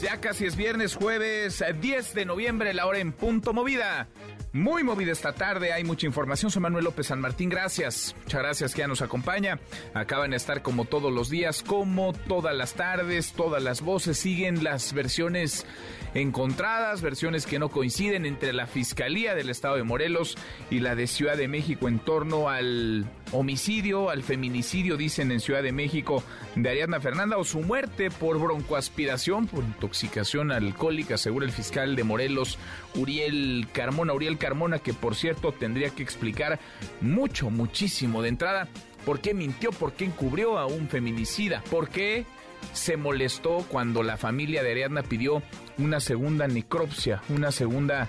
ya casi es viernes, jueves 10 de noviembre, la hora en punto movida. Muy movida esta tarde, hay mucha información. Soy Manuel López San Martín, gracias. Muchas gracias que ya nos acompaña. Acaban de estar como todos los días, como todas las tardes, todas las voces. Siguen las versiones encontradas, versiones que no coinciden entre la Fiscalía del Estado de Morelos y la de Ciudad de México en torno al homicidio, al feminicidio, dicen en Ciudad de México, de Ariadna Fernanda o su muerte por broncoaspiración, por intoxicación alcohólica, según el fiscal de Morelos, Uriel Carmona. Uriel Carmona, que por cierto tendría que explicar mucho, muchísimo de entrada por qué mintió, por qué encubrió a un feminicida, por qué se molestó cuando la familia de Ariadna pidió una segunda necropsia, una segunda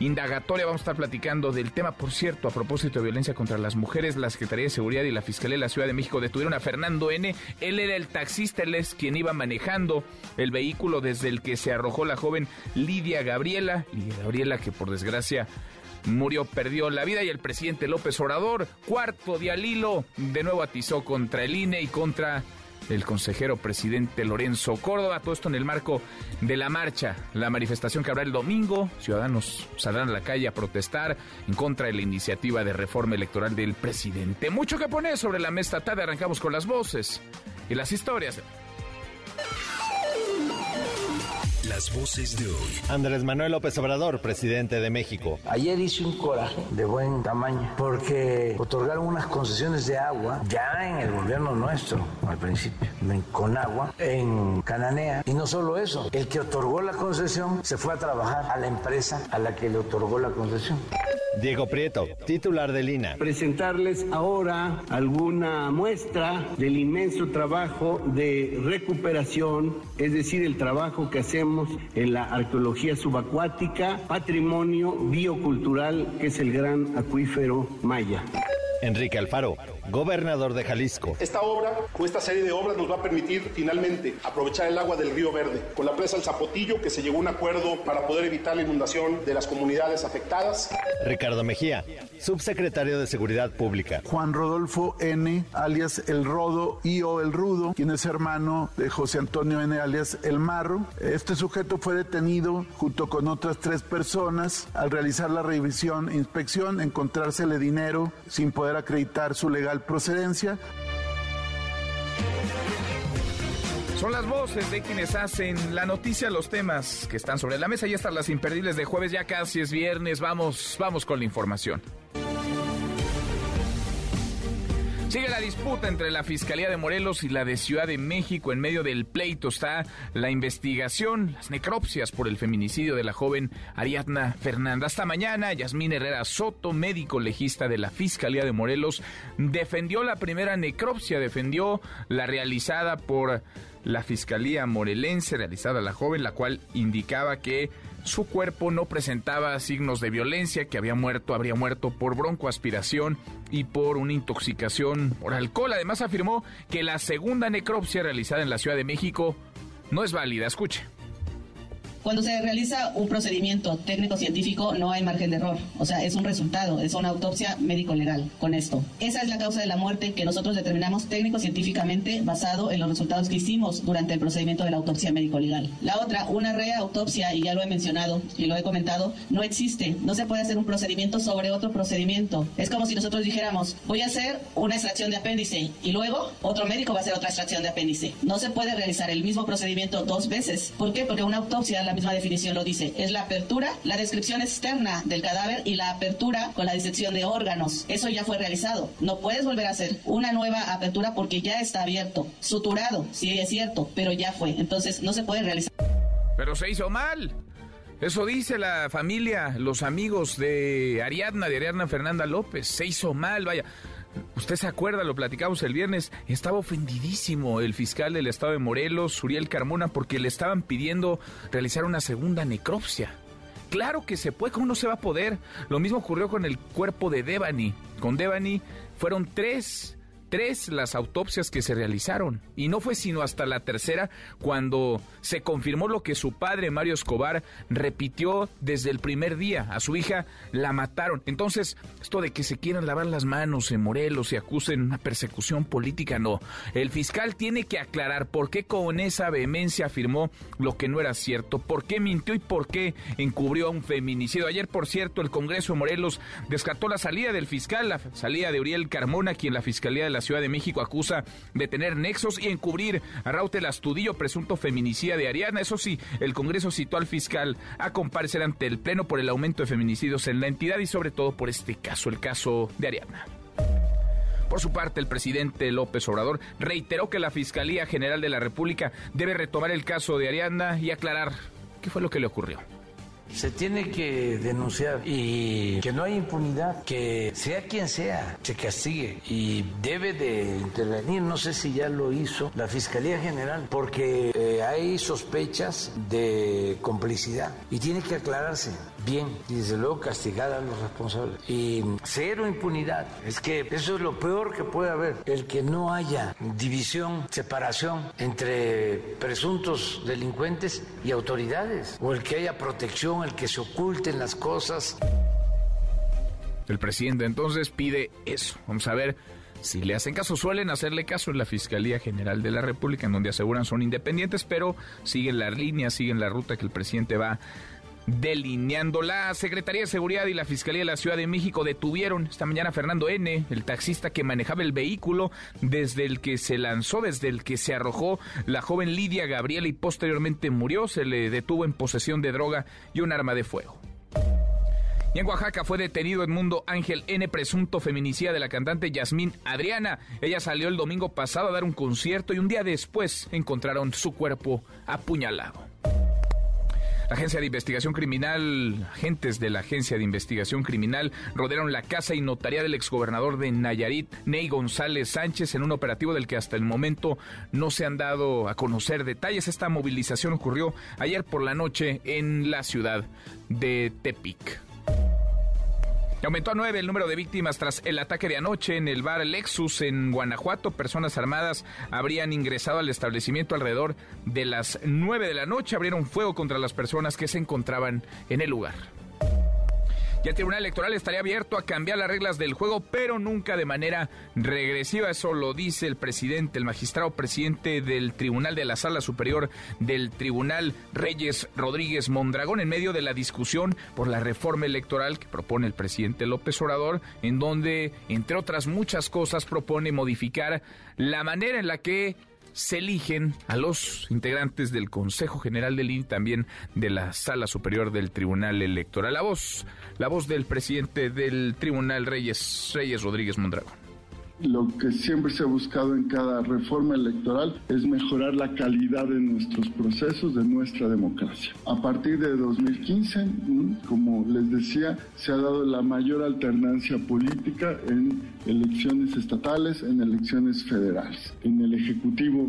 indagatoria. Vamos a estar platicando del tema, por cierto, a propósito de violencia contra las mujeres. La Secretaría de Seguridad y la Fiscalía de la Ciudad de México detuvieron a Fernando N. Él era el taxista, él es quien iba manejando el vehículo desde el que se arrojó la joven Lidia Gabriela. Lidia Gabriela, que por desgracia murió, perdió la vida y el presidente López Obrador, cuarto de al hilo, de nuevo atizó contra el INE y contra el consejero presidente Lorenzo Córdoba. Todo esto en el marco de la marcha, la manifestación que habrá el domingo. Ciudadanos saldrán a la calle a protestar en contra de la iniciativa de reforma electoral del presidente. Mucho que poner sobre la mesa tarde. Arrancamos con las voces y las historias. Las voces de hoy. Andrés Manuel López Obrador, presidente de México. Ayer hice un coraje de buen tamaño porque otorgaron unas concesiones de agua ya en el gobierno nuestro, al principio, con agua, en Cananea. Y no solo eso, el que otorgó la concesión se fue a trabajar a la empresa a la que le otorgó la concesión. Diego Prieto, titular de Lina. Presentarles ahora alguna muestra del inmenso trabajo de recuperación, es decir, el trabajo que hacemos en la arqueología subacuática, patrimonio biocultural que es el gran acuífero maya. Enrique Alfaro, gobernador de Jalisco. Esta obra, o esta serie de obras, nos va a permitir finalmente aprovechar el agua del río Verde. Con la presa El Zapotillo, que se llegó a un acuerdo para poder evitar la inundación de las comunidades afectadas. Ricardo Mejía, subsecretario de Seguridad Pública. Juan Rodolfo N., alias El Rodo y o El Rudo, quien es hermano de José Antonio N., alias El Marro. Este sujeto fue detenido junto con otras tres personas. Al realizar la revisión e inspección, encontrársele dinero sin poder acreditar su legal procedencia. Son las voces de quienes hacen la noticia, los temas que están sobre la mesa. Ya están las imperdibles de jueves, ya casi es viernes. Vamos, vamos con la información. Sigue la disputa entre la Fiscalía de Morelos y la de Ciudad de México. En medio del pleito está la investigación, las necropsias por el feminicidio de la joven Ariadna Fernanda. Hasta mañana, Yasmín Herrera Soto, médico legista de la Fiscalía de Morelos, defendió la primera necropsia, defendió la realizada por la Fiscalía Morelense, realizada a la joven, la cual indicaba que su cuerpo no presentaba signos de violencia, que había muerto, habría muerto por broncoaspiración y por una intoxicación por alcohol. Además afirmó que la segunda necropsia realizada en la Ciudad de México no es válida. Escuche. Cuando se realiza un procedimiento técnico-científico no hay margen de error, o sea, es un resultado, es una autopsia médico-legal con esto. Esa es la causa de la muerte que nosotros determinamos técnico-científicamente basado en los resultados que hicimos durante el procedimiento de la autopsia médico-legal. La otra, una reautopsia, y ya lo he mencionado y lo he comentado, no existe, no se puede hacer un procedimiento sobre otro procedimiento. Es como si nosotros dijéramos, voy a hacer una extracción de apéndice y luego otro médico va a hacer otra extracción de apéndice. No se puede realizar el mismo procedimiento dos veces. ¿Por qué? Porque una autopsia, la misma definición lo dice, es la apertura, la descripción externa del cadáver y la apertura con la disección de órganos. Eso ya fue realizado. No puedes volver a hacer una nueva apertura porque ya está abierto, suturado, sí es cierto, pero ya fue. Entonces no se puede realizar. Pero se hizo mal. Eso dice la familia, los amigos de Ariadna, de Ariadna Fernanda López. Se hizo mal, vaya. Usted se acuerda, lo platicamos el viernes, estaba ofendidísimo el fiscal del estado de Morelos, Uriel Carmona, porque le estaban pidiendo realizar una segunda necropsia. Claro que se puede, ¿cómo no se va a poder? Lo mismo ocurrió con el cuerpo de Devani, con Devani, fueron tres tres las autopsias que se realizaron. Y no fue sino hasta la tercera cuando se confirmó lo que su padre, Mario Escobar, repitió desde el primer día. A su hija la mataron. Entonces, esto de que se quieran lavar las manos en Morelos y acusen una persecución política, no. El fiscal tiene que aclarar por qué con esa vehemencia afirmó lo que no era cierto, por qué mintió y por qué encubrió a un feminicidio. Ayer, por cierto, el Congreso de Morelos descartó la salida del fiscal, la salida de Uriel Carmona, quien la Fiscalía de la Ciudad de México acusa de tener nexos y encubrir a Rautel Astudillo, presunto feminicida de Ariana. Eso sí, el Congreso citó al fiscal a comparecer ante el Pleno por el aumento de feminicidios en la entidad y sobre todo por este caso, el caso de Ariana. Por su parte, el presidente López Obrador reiteró que la Fiscalía General de la República debe retomar el caso de Ariana y aclarar qué fue lo que le ocurrió. Se tiene que denunciar y que no hay impunidad, que sea quien sea, se castigue. Y debe de intervenir, no sé si ya lo hizo la Fiscalía General, porque eh, hay sospechas de complicidad y tiene que aclararse bien y desde luego castigar a los responsables. Y cero impunidad, es que eso es lo peor que puede haber, el que no haya división, separación entre presuntos delincuentes y autoridades, o el que haya protección, el que se oculten las cosas. El presidente entonces pide eso. Vamos a ver si le hacen caso. Suelen hacerle caso en la Fiscalía General de la República, en donde aseguran son independientes, pero siguen la línea, siguen la ruta que el presidente va delineando. La Secretaría de Seguridad y la Fiscalía de la Ciudad de México detuvieron esta mañana a Fernando N., el taxista que manejaba el vehículo desde el que se lanzó, desde el que se arrojó la joven Lidia Gabriela y posteriormente murió. Se le detuvo en posesión de droga y un arma de fuego. Y en Oaxaca fue detenido Edmundo Ángel N., presunto feminicida de la cantante Yasmín Adriana. Ella salió el domingo pasado a dar un concierto y un día después encontraron su cuerpo apuñalado. La Agencia de Investigación Criminal, agentes de la Agencia de Investigación Criminal rodearon la casa y notaría del exgobernador de Nayarit, Ney González Sánchez, en un operativo del que hasta el momento no se han dado a conocer detalles. Esta movilización ocurrió ayer por la noche en la ciudad de Tepic. Aumentó a nueve el número de víctimas tras el ataque de anoche en el bar Lexus en Guanajuato. Personas armadas habrían ingresado al establecimiento alrededor de las nueve de la noche. Abrieron fuego contra las personas que se encontraban en el lugar. Y el Tribunal Electoral estaría abierto a cambiar las reglas del juego, pero nunca de manera regresiva. Eso lo dice el presidente, el magistrado presidente del Tribunal de la Sala Superior del Tribunal Reyes Rodríguez Mondragón, en medio de la discusión por la reforma electoral que propone el presidente López Obrador, en donde, entre otras muchas cosas, propone modificar la manera en la que se eligen a los integrantes del Consejo General del INE, también de la Sala Superior del Tribunal Electoral. La voz, la voz del presidente del Tribunal Reyes, Reyes Rodríguez Mondragón lo que siempre se ha buscado en cada reforma electoral es mejorar la calidad de nuestros procesos, de nuestra democracia. A partir de 2015, como les decía, se ha dado la mayor alternancia política en elecciones estatales, en elecciones federales. En el Ejecutivo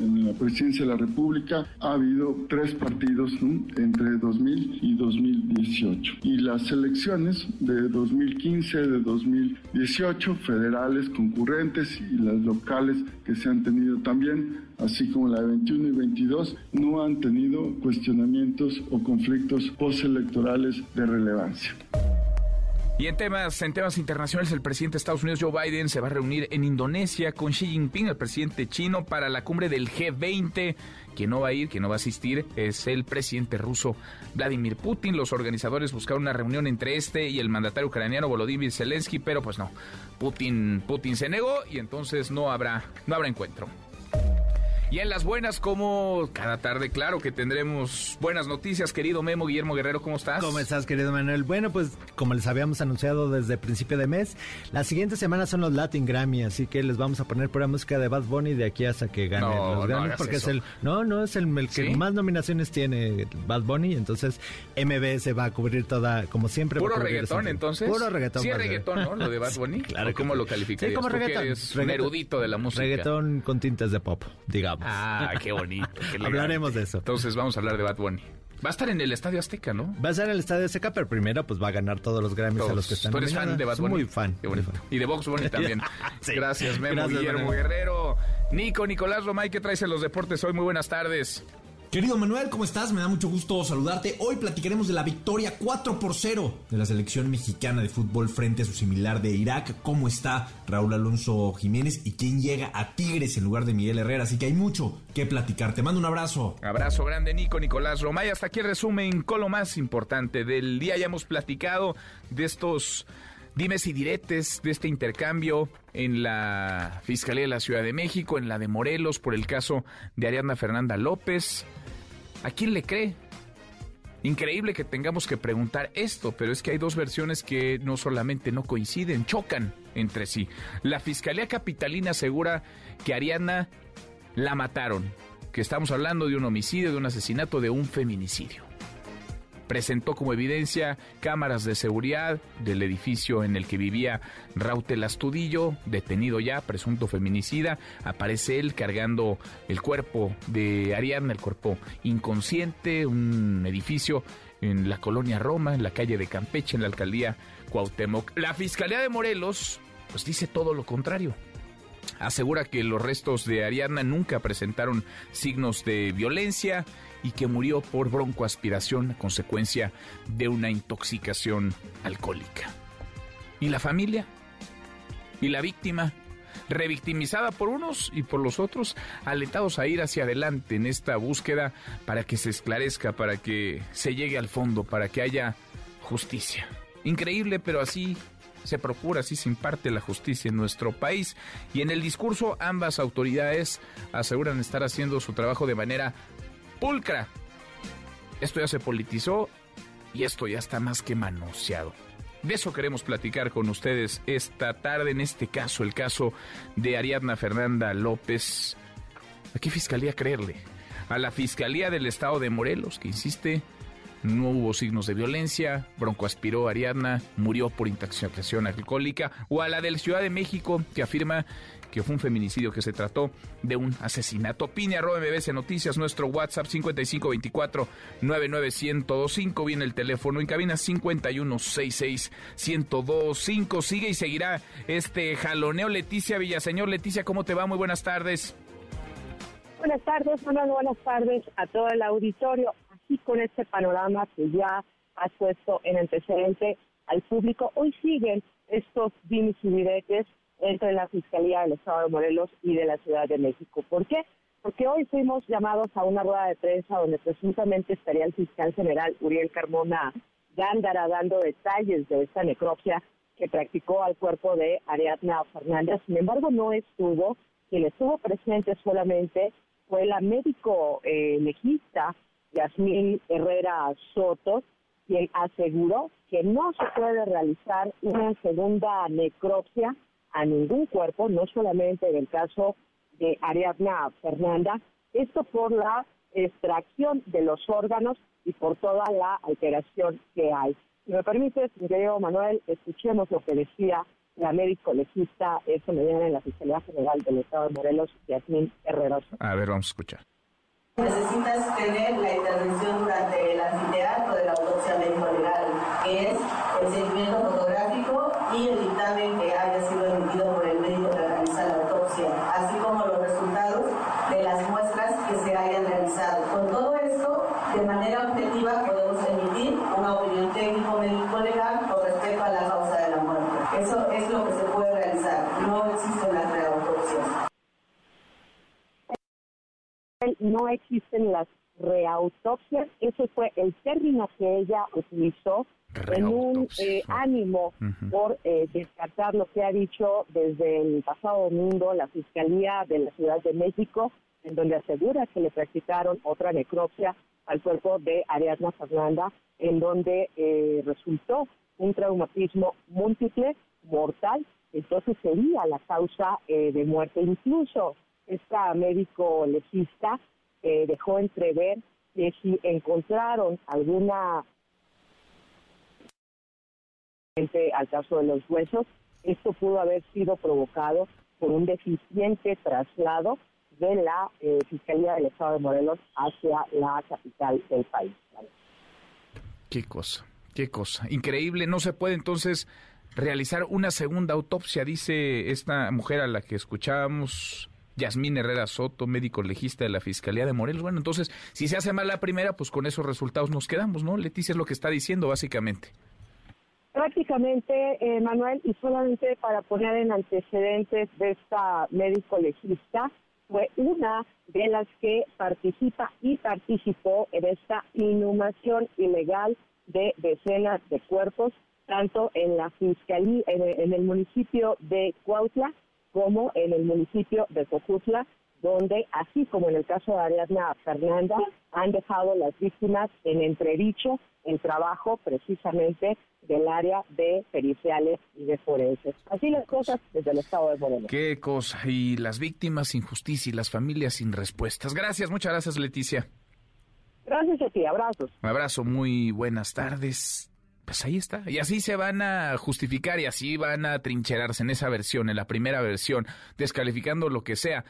en la presidencia de la República ha habido tres partidos entre 2000 y 2018. Y las elecciones de 2015, de 2018, federales concurrentes y las locales que se han tenido también, así como la de 21 y 22, no han tenido cuestionamientos o conflictos postelectorales de relevancia. Y en temas, en temas internacionales, el presidente de Estados Unidos, Joe Biden, se va a reunir en Indonesia con Xi Jinping, el presidente chino, para la cumbre del G20. Quien no va a ir, quien no va a asistir, es el presidente ruso Vladimir Putin. Los organizadores buscaron una reunión entre este y el mandatario ucraniano Volodymyr Zelensky, pero pues no. Putin, Putin se negó y entonces no habrá, no habrá encuentro. Y en las buenas, como cada tarde, claro que tendremos buenas noticias, querido Memo Guillermo Guerrero, ¿cómo estás? ¿Cómo estás, querido Manuel? Bueno, pues como les habíamos anunciado desde principio de mes, las siguientes semanas son los Latin Grammy, así que les vamos a poner pura música de Bad Bunny de aquí hasta que gane los Grammy, porque es el no, no es el, que más nominaciones tiene Bad Bunny, entonces MBS va a cubrir toda como siempre. Puro reggaetón, entonces. Puro reggaetón. Sí, reggaetón, ¿no? Lo de Bad Bunny. claro. ¿Cómo lo calificarías? Sí, como reggaetón. Es un erudito de la música. Reggaetón con tintes de pop, digamos. Ah, qué bonito. Hablaremos de eso. Entonces vamos a hablar de Bad Bunny. Va a estar en el Estadio Azteca, ¿no? Va a estar en el Estadio Azteca, pero primero pues va a ganar todos los Grammys a los que están Tú eres fan de Bad Bunny. Muy fan. Y de Box Bunny también. Gracias, Memo Guillermo Guerrero. Nico, Nicolás Romay, ¿qué traes en los deportes hoy? Muy buenas tardes. Querido Manuel, ¿cómo estás? Me da mucho gusto saludarte. Hoy platicaremos de la victoria 4 por 0 de la selección mexicana de fútbol frente a su similar de Irak. ¿Cómo está Raúl Alonso Jiménez y quién llega a Tigres en lugar de Miguel Herrera? Así que hay mucho que platicar. Te mando un abrazo. Abrazo grande, Nico, Nicolás Romay. Hasta aquí el resumen con lo más importante del día. Ya hemos platicado de estos dimes y diretes de este intercambio en la Fiscalía de la Ciudad de México, en la de Morelos, por el caso de Ariadna Fernanda López. ¿A quién le cree? Increíble que tengamos que preguntar esto, pero es que hay dos versiones que no solamente no coinciden, chocan entre sí. La Fiscalía Capitalina asegura que Ariana la mataron, que estamos hablando de un homicidio, de un asesinato, de un feminicidio presentó como evidencia cámaras de seguridad del edificio en el que vivía Rautel Astudillo, detenido ya, presunto feminicida. Aparece él cargando el cuerpo de Ariadna, el cuerpo inconsciente, un edificio en la colonia Roma, en la calle de Campeche, en la alcaldía Cuauhtémoc. La Fiscalía de Morelos, pues dice todo lo contrario asegura que los restos de Ariadna nunca presentaron signos de violencia y que murió por broncoaspiración a consecuencia de una intoxicación alcohólica. ¿Y la familia? ¿Y la víctima? Revictimizada por unos y por los otros, alentados a ir hacia adelante en esta búsqueda para que se esclarezca, para que se llegue al fondo, para que haya justicia. Increíble, pero así se procura, así se imparte la justicia en nuestro país. Y en el discurso ambas autoridades aseguran estar haciendo su trabajo de manera pulcra. Esto ya se politizó y esto ya está más que manoseado. De eso queremos platicar con ustedes esta tarde, en este caso, el caso de Ariadna Fernanda López. ¿A qué fiscalía creerle? ¿A la Fiscalía del Estado de Morelos, que insiste no hubo signos de violencia, Bronco aspiró Ariadna, murió por intoxicación alcohólica, o a la del Ciudad de México, que afirma que fue un feminicidio, que se trató de un asesinato. Opine arroba MBC Noticias, nuestro WhatsApp 5524-99125, viene el teléfono en cabina 5166-1025. Sigue y seguirá este jaloneo. Leticia Villaseñor, Leticia, ¿cómo te va? Muy buenas tardes. Buenas tardes, buenas tardes a todo el auditorio y con este panorama que ya has puesto en antecedente al público, hoy siguen estos dimes entre la Fiscalía del Estado de Morelos y de la Ciudad de México. ¿Por qué? Porque hoy fuimos llamados a una rueda de prensa donde presuntamente estaría el fiscal general Uriel Carmona Gándara dando detalles de esta necropsia que practicó al cuerpo de Ariadna Fernández. Sin embargo, no estuvo. Quien estuvo presente solamente fue la médico eh, legista Yasmín Herrera Soto, quien aseguró que no se puede realizar una segunda necropsia a ningún cuerpo, no solamente en el caso de Ariadna Fernanda, esto por la extracción de los órganos y por toda la alteración que hay. Si me permites, querido Manuel, escuchemos lo que decía la médico legista esta mañana en la Fiscalía General del Estado de Morelos, Yasmín Herrera. A ver, vamos a escuchar. Necesitas tener la intervención durante el anfiteatro de la autopsia médico-legal, que es el seguimiento fotográfico y el dictamen que haya sido emitido por el médico que realiza la autopsia, así como los resultados de las muestras que se hayan realizado. Con todo esto, de manera objetiva podemos emitir una opinión técnico médico-legal con respecto a la causa de la muerte. Eso es lo que se puede realizar. No existe una reautopsia no existen las reautopsias. Ese fue el término que ella utilizó en un eh, ánimo por eh, descartar lo que ha dicho desde el pasado domingo la Fiscalía de la Ciudad de México, en donde asegura que le practicaron otra necropsia al cuerpo de Ariadna Fernanda, en donde eh, resultó un traumatismo múltiple mortal, entonces sería la causa de muerte. Incluso esta médico legista eh, dejó entrever que si encontraron alguna al caso de los huesos, esto pudo haber sido provocado por un deficiente traslado de la eh, Fiscalía del Estado de Morelos hacia la capital del país. Qué cosa, qué cosa. Increíble. No se puede entonces realizar una segunda autopsia, dice esta mujer a la que escuchábamos. Yasmín Herrera Soto, médico legista de la Fiscalía de Morelos. Bueno, entonces, si se hace mal la primera, pues con esos resultados nos quedamos, ¿no? Leticia es lo que está diciendo, básicamente. Prácticamente, eh, Manuel, y solamente para poner en antecedentes de esta médico legista, fue una de las que participa y participó en esta inhumación ilegal de decenas de cuerpos tanto en la fiscalía, en, el municipio de Cuautla como en el municipio de Cojutla, donde, así como en el caso de Ariadna Fernanda, han dejado las víctimas en entredicho el trabajo precisamente del área de periciales y de forenses. Así las cosas desde el Estado de Morelos. Qué cosa. Y las víctimas sin justicia y las familias sin respuestas. Gracias, muchas gracias, Leticia. Gracias a ti, abrazos. Un abrazo, muy buenas tardes pues ahí está. Y así se van a justificar y así van a trincherarse en esa versión, en la primera versión, descalificando lo que sea,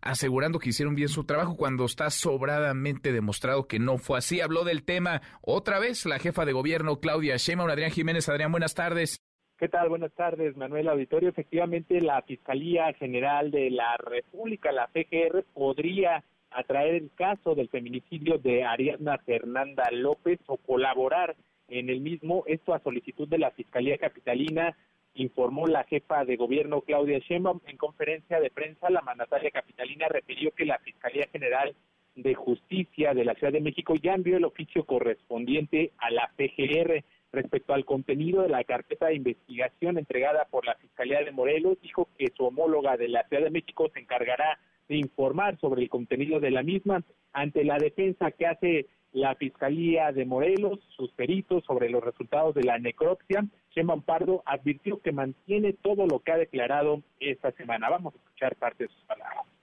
asegurando que hicieron bien su trabajo cuando está sobradamente demostrado que no fue así. Habló del tema otra vez la jefa de gobierno Claudia Sheinbaum, Adrián Jiménez. Adrián, buenas tardes. ¿Qué tal? Buenas tardes, Manuel Auditorio. Efectivamente, la Fiscalía General de la República, la PGR, podría atraer el caso del feminicidio de Ariadna Fernanda López o colaborar en el mismo, esto a solicitud de la Fiscalía Capitalina, informó la jefa de gobierno Claudia Sheinbaum en conferencia de prensa. La mandataria capitalina refirió que la Fiscalía General de Justicia de la Ciudad de México ya envió el oficio correspondiente a la PGR respecto al contenido de la carpeta de investigación entregada por la Fiscalía de Morelos. Dijo que su homóloga de la Ciudad de México se encargará de informar sobre el contenido de la misma ante la defensa que hace la Fiscalía de Morelos, sus peritos sobre los resultados de la necropsia. Sheinbaum Pardo advirtió que mantiene todo lo que ha declarado esta semana. Vamos a escuchar parte de sus palabras.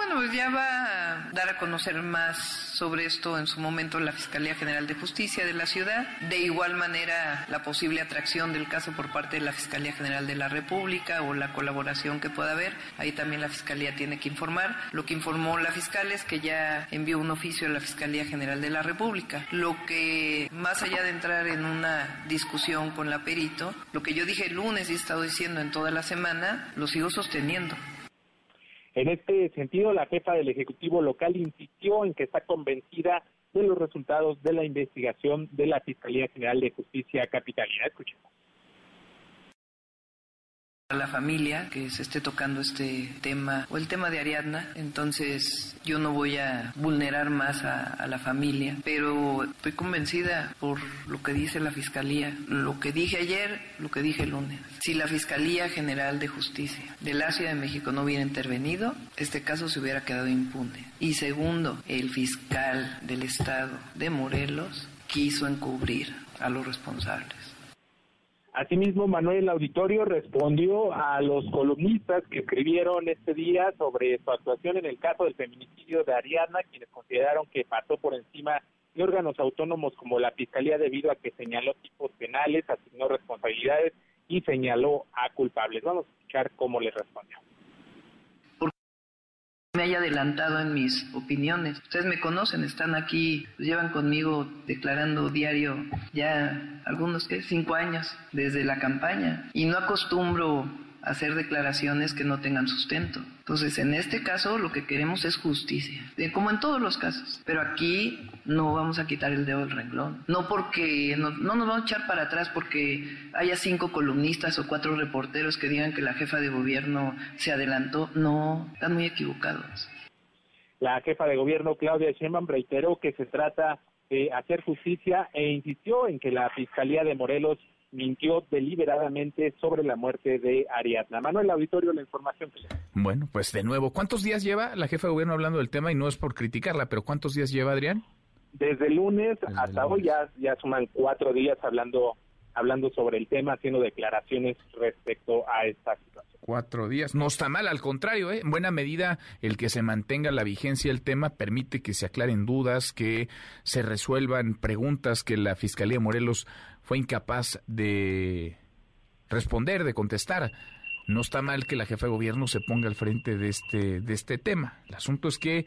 Bueno, pues ya va a dar a conocer más sobre esto en su momento la Fiscalía General de Justicia de la ciudad. De igual manera, la posible atracción del caso por parte de la Fiscalía General de la República o la colaboración que pueda haber. Ahí también la Fiscalía tiene que informar. Lo que informó la fiscal es que ya envió un oficio a la Fiscalía General de la República. Lo que, más allá de entrar en una discusión con la perito, lo que yo dije el lunes y he estado diciendo en toda la semana, lo sigo sosteniendo. En este sentido, la jefa del Ejecutivo local insistió en que está convencida de los resultados de la investigación de la Fiscalía General de Justicia Capitalina. Escuchemos a la familia que se esté tocando este tema o el tema de Ariadna, entonces yo no voy a vulnerar más a, la familia, pero estoy convencida por lo que dice la Fiscalía, lo que dije ayer, lo que dije el lunes. Si la Fiscalía General de Justicia de la Ciudad de México no hubiera intervenido, este caso se hubiera quedado impune. Y segundo, el fiscal del Estado de Morelos quiso encubrir a los responsables. Asimismo, Manuel Auditorio respondió a los columnistas que escribieron este día sobre su actuación en el caso del feminicidio de Ariadna, quienes consideraron que pasó por encima de órganos autónomos como la Fiscalía debido a que señaló tipos penales, asignó responsabilidades y señaló a culpables. Vamos a escuchar cómo le respondió me haya adelantado en mis opiniones. Ustedes me conocen, están aquí, pues, llevan conmigo declarando diario ya algunos que cinco años desde la campaña y no acostumbro hacer declaraciones que no tengan sustento. Entonces, en este caso lo que queremos es justicia, como en todos los casos. Pero aquí no vamos a quitar el dedo del renglón. No porque, no, no, nos vamos a echar para atrás porque haya cinco columnistas o cuatro reporteros que digan que la jefa de gobierno se adelantó. No, están muy equivocados. La jefa de gobierno, Claudia Sheinbaum, reiteró que se trata de hacer justicia e insistió en que la Fiscalía de Morelos mintió deliberadamente sobre la muerte de Ariadna. Manuel Auditorio, la información que le Bueno, pues de nuevo, ¿cuántos días lleva la jefa de gobierno hablando del tema? Y no es por criticarla, pero ¿cuántos días lleva Adrián? Desde el lunes hasta hoy ya, ya suman cuatro días hablando hablando sobre el tema, haciendo declaraciones respecto a esta situación. Cuatro días. No está mal, al contrario, ¿eh? en buena medida el que se mantenga la vigencia del tema permite que se aclaren dudas, que se resuelvan preguntas que la Fiscalía Morelos fue incapaz de responder, de contestar. no está mal que la jefa de gobierno se ponga al frente de este, de este tema. El asunto es que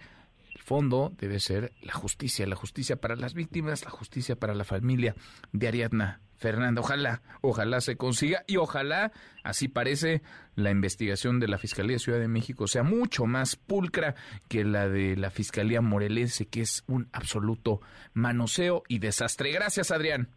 el fondo debe ser la justicia, la justicia para las víctimas, la justicia para la familia de Ariadna Fernanda. Ojalá, ojalá se consiga y ojalá, así parece, la investigación de la Fiscalía de Ciudad de México sea mucho más pulcra que la de la Fiscalía Morelense, que es un absoluto manoseo y desastre. Gracias, Adrián.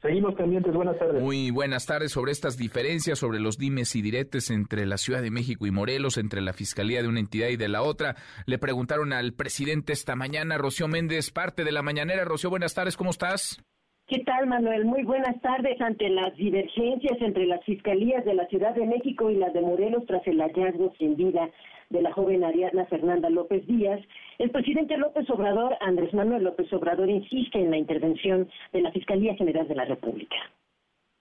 Seguimos pendientes, buenas tardes. Muy buenas tardes sobre estas diferencias, sobre los dimes y diretes entre la Ciudad de México y Morelos, entre la Fiscalía de una entidad y de la otra. Le preguntaron al presidente esta mañana, Rocío Méndez, parte de la mañanera. Rocío, buenas tardes, ¿cómo estás? ¿Qué tal, Manuel? Muy buenas tardes. Ante las divergencias entre las fiscalías de la Ciudad de México y las de Morelos tras el hallazgo sin vida de la joven Ariadna Fernanda López Díaz, el presidente López Obrador, Andrés Manuel López Obrador, insiste en la intervención de la Fiscalía General de la República.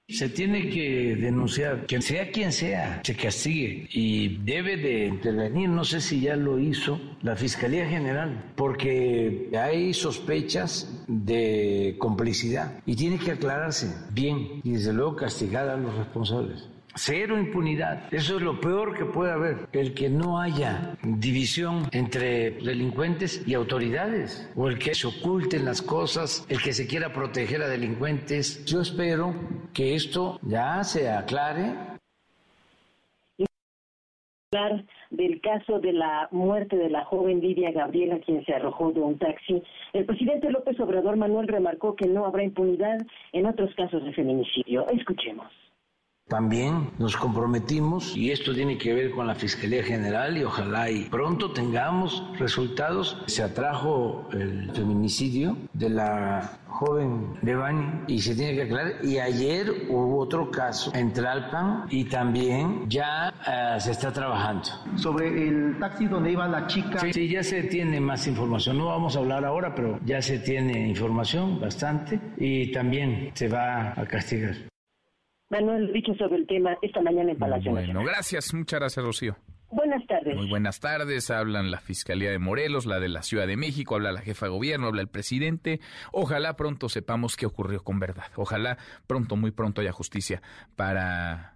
Se tiene que denunciar, que sea quien sea, se castigue y debe de intervenir, no sé si ya lo hizo la Fiscalía General, porque hay sospechas de complicidad y tiene que aclararse bien y desde luego castigar a los responsables. Cero impunidad. Eso es lo peor que puede haber. El que no haya división entre delincuentes y autoridades. O el que se oculten las cosas, el que se quiera proteger a delincuentes. Yo espero que esto ya se aclare. Del caso de la muerte de la joven Lidia Gabriela, quien se arrojó de un taxi, el presidente López Obrador Manuel remarcó que no habrá impunidad en otros casos de feminicidio. Escuchemos. También nos comprometimos, y esto tiene que ver con la Fiscalía General, y ojalá y pronto tengamos resultados. Se atrajo el feminicidio de la joven Devani y se tiene que aclarar. Y ayer hubo otro caso en Tlalpan y también ya eh, se está trabajando. Sobre el taxi donde iba la chica. sí, ya se tiene más información. No vamos a hablar ahora, pero ya se tiene información bastante y también se va a castigar. Manuel, dicho sobre el tema esta mañana en Palacio Bueno, gracias, muchas gracias, Rocío. Buenas tardes. Muy buenas tardes. Hablan la Fiscalía de Morelos, la de la Ciudad de México, habla la jefa de gobierno, habla el presidente. Ojalá pronto sepamos qué ocurrió con verdad. Ojalá pronto, muy pronto haya justicia para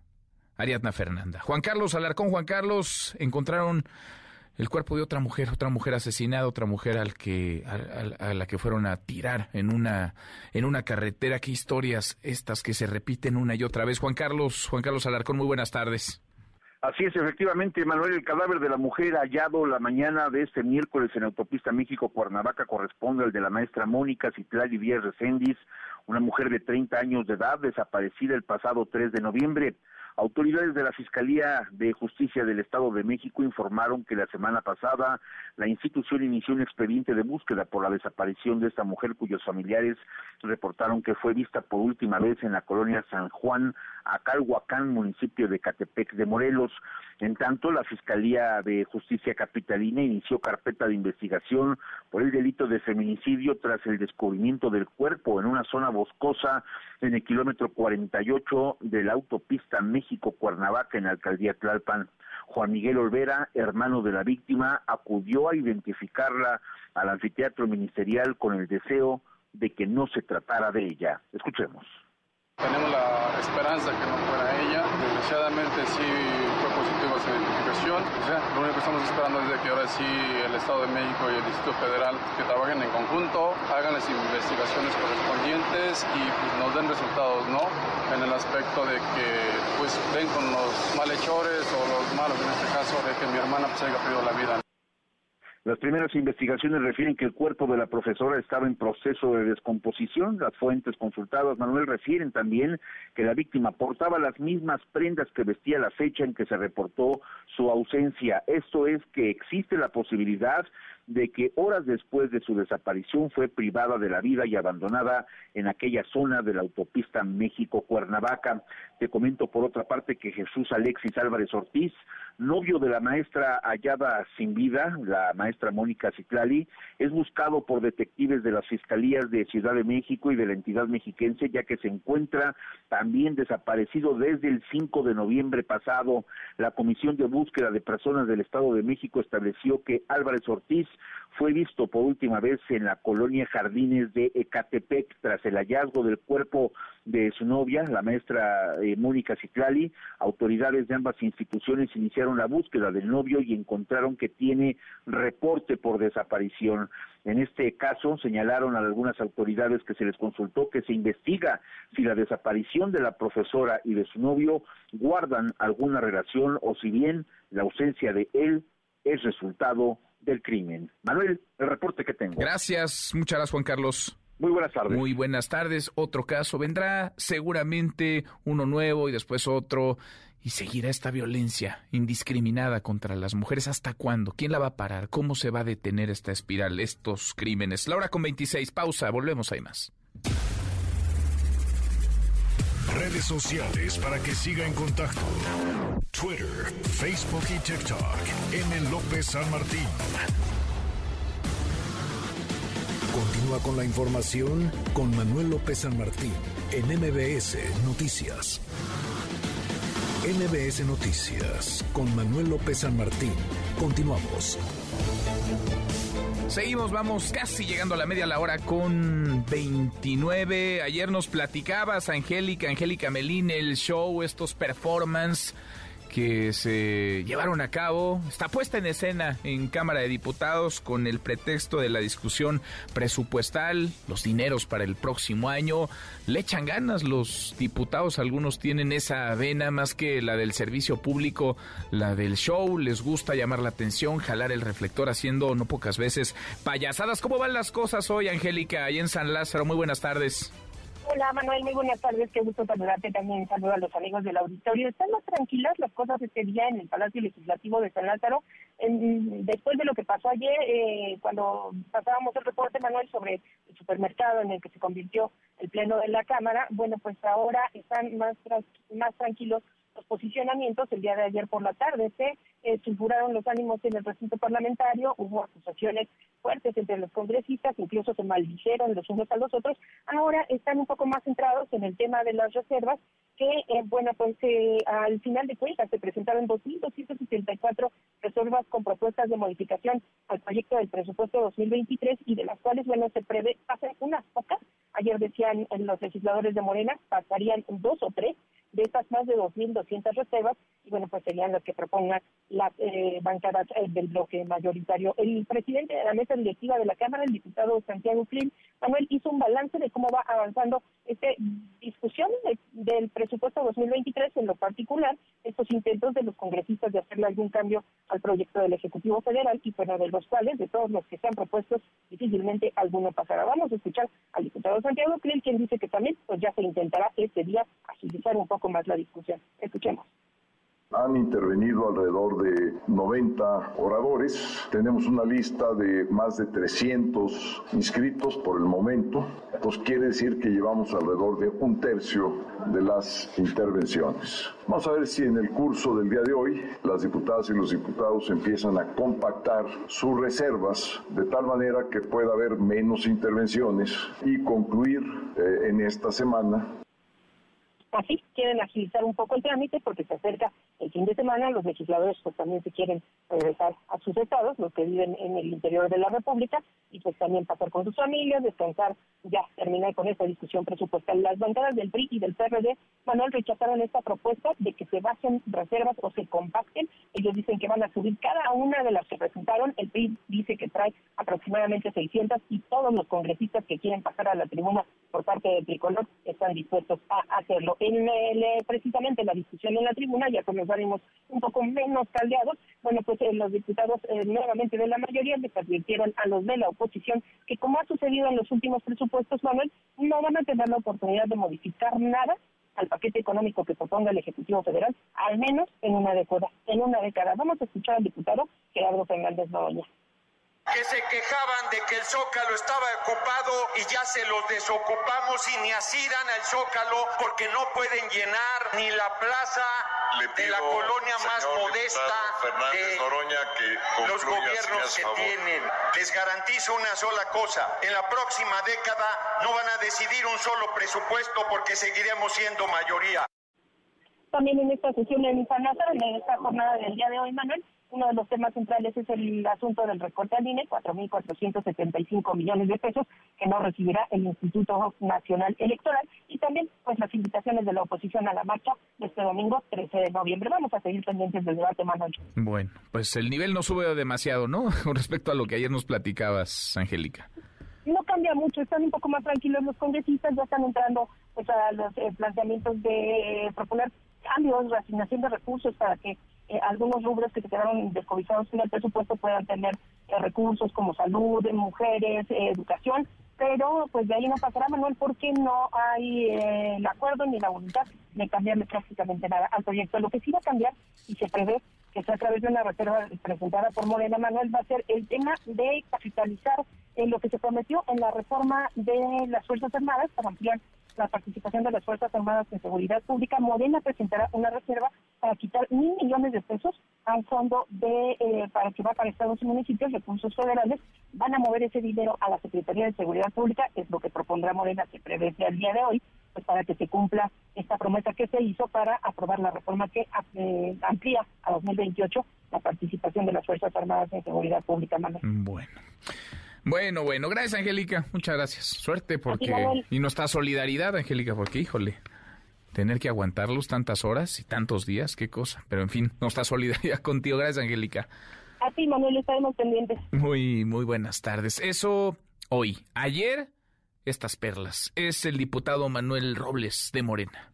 Ariadna Fernanda. Juan Carlos Alarcón, Juan Carlos, encontraron el cuerpo de otra mujer, otra mujer asesinada, otra mujer al que, a, la que fueron a tirar en una, en una carretera. Qué historias estas que se repiten una y otra vez. Juan Carlos, Juan Carlos Alarcón, muy buenas tardes. Así es, efectivamente, Manuel, el cadáver de la mujer hallado la mañana de este miércoles en Autopista México-Cuernavaca corresponde al de la maestra Mónica Citlali Díaz Recendis, una mujer de 30 años de edad desaparecida el pasado 3 de noviembre. Autoridades de la Fiscalía de Justicia del Estado de México informaron que la semana pasada la institución inició un expediente de búsqueda por la desaparición de esta mujer cuyos familiares reportaron que fue vista por última vez en la colonia San Juan, Acalhuacán, municipio de Catepec de Morelos. En tanto, la Fiscalía de Justicia Capitalina inició carpeta de investigación por el delito de feminicidio tras el descubrimiento del cuerpo en una zona boscosa en el kilómetro 48 de la autopista México-Cuernavaca en la alcaldía Tlalpan. Juan Miguel Olvera, hermano de la víctima, acudió a identificarla al anfiteatro ministerial con el deseo de que no se tratara de ella. Escuchemos. Tenemos la esperanza que no fuera ella. Desgraciadamente sí fue positiva esa identificación. Lo único que estamos esperando es que ahora sí el Estado de México y el Distrito Federal que trabajen en conjunto, hagan las investigaciones correspondientes y pues, nos den resultados, ¿no? En el aspecto de que pues con los malhechores o los malos en este caso de que mi hermana pues haya perdido la vida. Las primeras investigaciones refieren que el cuerpo de la profesora estaba en proceso de descomposición. Las fuentes consultadas, Manuel, refieren también que la víctima portaba las mismas prendas que vestía la fecha en que se reportó su ausencia. Esto es que existe la posibilidad de que horas después de su desaparición fue privada de la vida y abandonada en aquella zona de la autopista México-Cuernavaca. Te comento por otra parte que Jesús Alexis Álvarez Ortiz, novio de la maestra hallada sin vida, la maestra Mónica Citlali, es buscado por detectives de las fiscalías de Ciudad de México y de la entidad mexiquense, ya que se encuentra también desaparecido desde el 5 de noviembre pasado. La Comisión de Búsqueda de Personas del Estado de México estableció que Álvarez Ortiz fue visto por última vez en la colonia Jardines de Ecatepec tras el hallazgo del cuerpo de su novia, la maestra eh, Mónica Citlali. Autoridades de ambas instituciones iniciaron la búsqueda del novio y encontraron que tiene reporte por desaparición. En este caso, señalaron a algunas autoridades que se les consultó que se investiga si la desaparición de la profesora y de su novio guardan alguna relación o si bien la ausencia de él es resultado del crimen. Manuel, el reporte que tengo. Gracias, muchas gracias Juan Carlos. Muy buenas tardes. Muy buenas tardes. Otro caso vendrá, seguramente uno nuevo y después otro. Y seguirá esta violencia indiscriminada contra las mujeres. ¿Hasta cuándo? ¿Quién la va a parar? ¿Cómo se va a detener esta espiral, estos crímenes? La hora con 26. Pausa. Volvemos. Hay más. Redes sociales para que siga en contacto: Twitter, Facebook y TikTok. M. López San Martín. Continúa con la información con Manuel López San Martín en MBS Noticias. MBS Noticias con Manuel López San Martín. Continuamos. Seguimos, vamos casi llegando a la media la hora con 29. Ayer nos platicabas, Angélica, Angélica Melín, el show, estos performance que se llevaron a cabo está puesta en escena en Cámara de Diputados con el pretexto de la discusión presupuestal, los dineros para el próximo año. Le echan ganas los diputados, algunos tienen esa vena más que la del servicio público, la del show, les gusta llamar la atención, jalar el reflector haciendo no pocas veces payasadas. ¿Cómo van las cosas hoy, Angélica, ahí en San Lázaro? Muy buenas tardes. Hola Manuel, muy buenas tardes, qué gusto saludarte también, saludo a los amigos del auditorio. Están más tranquilas las cosas este día en el Palacio Legislativo de San Lázaro, después de lo que pasó ayer, eh, cuando pasábamos el reporte Manuel sobre el supermercado en el que se convirtió el Pleno de la Cámara, bueno pues ahora están más, más tranquilos los posicionamientos el día de ayer por la tarde. Se eh, los ánimos en el recinto parlamentario, hubo acusaciones fuertes entre los congresistas, incluso se maldijeron los unos a los otros. Ahora están un poco más centrados en el tema de las reservas, que, eh, bueno, pues eh, al final de cuentas se presentaron 2.274 reservas con propuestas de modificación al proyecto del presupuesto 2023 y de las cuales, bueno, se prevé, hacer unas pocas. Ayer decían los legisladores de Morena, pasarían dos o tres de estas más de 2.200 reservas, y bueno, pues serían las que propongan las eh, bancadas eh, del bloque mayoritario. El presidente de la mesa directiva de la Cámara, el diputado Santiago Flynn, Manuel, hizo un balance de cómo va avanzando esta discusión del presupuesto 2023, en lo particular, estos intentos de los congresistas de hacerle algún cambio al proyecto del Ejecutivo Federal, y fuera de los cuales, de todos los que se han propuesto, difícilmente alguno pasará. Vamos a escuchar al diputado Santiago Flynn, quien dice que también pues ya se intentará este día agilizar un poco más la discusión. Escuchemos. Han intervenido alrededor de 90 oradores. Tenemos una lista de más de 300 inscritos por el momento. Pues quiere decir que llevamos alrededor de un tercio de las intervenciones. Vamos a ver si en el curso del día de hoy las diputadas y los diputados empiezan a compactar sus reservas de tal manera que pueda haber menos intervenciones y concluir eh, en esta semana Así quieren agilizar un poco el trámite porque se acerca el fin de semana, los legisladores pues también se quieren regresar a sus estados, los que viven en el interior de la República, y pues también pasar con sus familias, descansar, ya terminar con esta discusión presupuestal. Las bancadas del PRI y del PRD, Manuel, rechazaron esta propuesta de que se bajen reservas o se compacten. Ellos dicen que van a subir cada una de las que presentaron. El PRI dice que trae aproximadamente 600 y todos los congresistas que quieren pasar a la tribuna por parte del tricolor están dispuestos a hacerlo en el, precisamente la discusión en la tribuna, ya los ánimos un poco menos caldeados, bueno, pues eh, los diputados eh, nuevamente de la mayoría les advirtieron a los de la oposición que como ha sucedido en los últimos presupuestos, Manuel, no van a tener la oportunidad de modificar nada al paquete económico que proponga el Ejecutivo Federal, al menos en una década. En una década. Vamos a escuchar al diputado Gerardo Fernández Noroña que se quejaban de que el Zócalo estaba ocupado y ya se los desocupamos y ni así dan al Zócalo porque no pueden llenar ni la plaza de la colonia más modesta de los gobiernos que tienen. Les garantizo una sola cosa, en la próxima década no van a decidir un solo presupuesto porque seguiremos siendo mayoría. También en esta sesión en Fanasa, en esta jornada del día de hoy, Manuel, uno de los temas centrales es el asunto del recorte al INE, 4.475 millones de pesos que no recibirá el Instituto Nacional Electoral y también pues las invitaciones de la oposición a la marcha de este domingo 13 de noviembre. Vamos a seguir pendientes del debate, Manuel. Bueno, pues el nivel no sube demasiado, ¿no? Con respecto a lo que ayer nos platicabas, Angélica no cambia mucho, están un poco más tranquilos los congresistas, ya están entrando pues, a los eh, planteamientos de eh, proponer cambios, reasignación de recursos para que eh, algunos rubros que se quedaron descobijados en el presupuesto puedan tener eh, recursos como salud, mujeres, eh, educación, pero pues de ahí no pasará, Manuel, porque no hay el acuerdo ni la voluntad de cambiarle prácticamente nada al proyecto. Lo que sí va a cambiar y se prevé que sea a través de una reserva presentada por Morena Manuel va a ser el tema de capitalizar en lo que se prometió en la reforma de las Fuerzas Armadas para ampliar la participación de las Fuerzas Armadas en Seguridad Pública, Morena presentará una reserva para quitar mil millones de pesos a un fondo de eh, para que va para estados y municipios, recursos federales, van a mover ese dinero a la Secretaría de Seguridad Pública, es lo que propondrá Morena, que prevé al día de hoy, pues para que se cumpla esta promesa que se hizo para aprobar la reforma que eh, amplía a 2028 la participación de las Fuerzas Armadas en Seguridad Pública. Bueno. Bueno, bueno, gracias Angélica, muchas gracias. Suerte porque y nuestra solidaridad, Angélica, porque híjole, tener que aguantarlos tantas horas y tantos días, qué cosa. Pero en fin, nuestra solidaridad contigo, gracias Angélica. A ti, Manuel, estaremos pendientes. Muy, muy buenas tardes. Eso hoy. Ayer, estas perlas. Es el diputado Manuel Robles de Morena.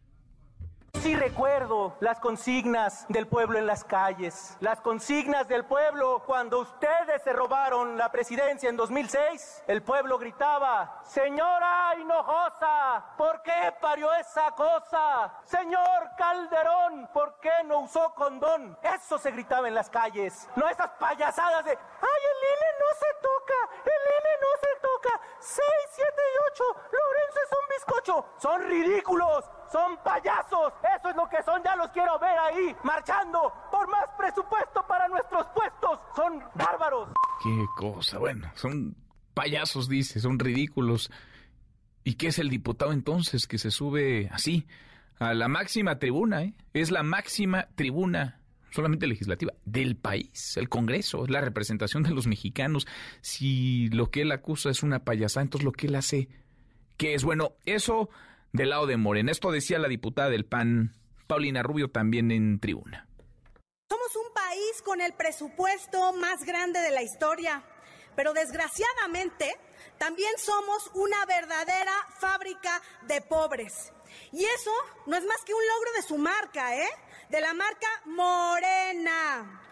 Sí recuerdo las consignas del pueblo en las calles, las consignas del pueblo cuando ustedes se robaron la presidencia en 2006. El pueblo gritaba, señora Hinojosa, ¿por qué parió esa cosa? Señor Calderón, ¿por qué no usó condón? Eso se gritaba en las calles, no esas payasadas de, ay, el INE no se toca, el INE no se toca. 6, 7 y 8, Lorenzo es un bizcocho. Son ridículos, son payasos. Eso es lo que son, ya los quiero ver ahí, marchando por más presupuesto para nuestros puestos. Son bárbaros. Qué cosa, bueno, son payasos, dice, son ridículos. ¿Y qué es el diputado entonces que se sube así a la máxima tribuna? Eh? Es la máxima tribuna solamente legislativa, del país, el Congreso, es la representación de los mexicanos. Si lo que él acusa es una payasada, entonces lo que él hace, ¿qué es? Bueno, eso del lado de Morena. Esto decía la diputada del PAN, Paulina Rubio, también en tribuna. Somos un país con el presupuesto más grande de la historia, pero desgraciadamente también somos una verdadera fábrica de pobres. Y eso no es más que un logro de su marca, ¿eh? De la marca Morena.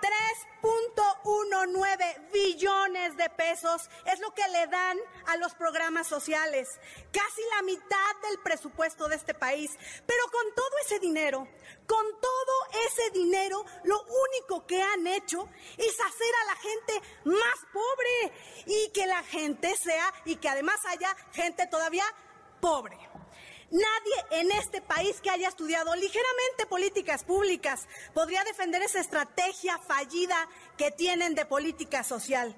3.19 billones de pesos es lo que le dan a los programas sociales, casi la mitad del presupuesto de este país. Pero con todo ese dinero, con todo ese dinero, lo único que han hecho es hacer a la gente más pobre y que la gente sea y que además haya gente todavía pobre. Nadie en este país que haya estudiado ligeramente políticas públicas podría defender esa estrategia fallida que tienen de política social.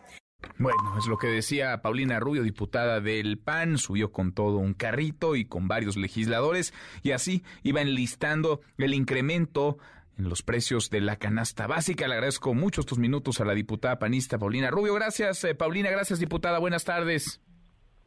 Bueno, es lo que decía Paulina Rubio, diputada del PAN, subió con todo un carrito y con varios legisladores y así iba enlistando el incremento en los precios de la canasta básica. Le agradezco mucho estos minutos a la diputada panista Paulina Rubio. Gracias, eh, Paulina, gracias, diputada. Buenas tardes.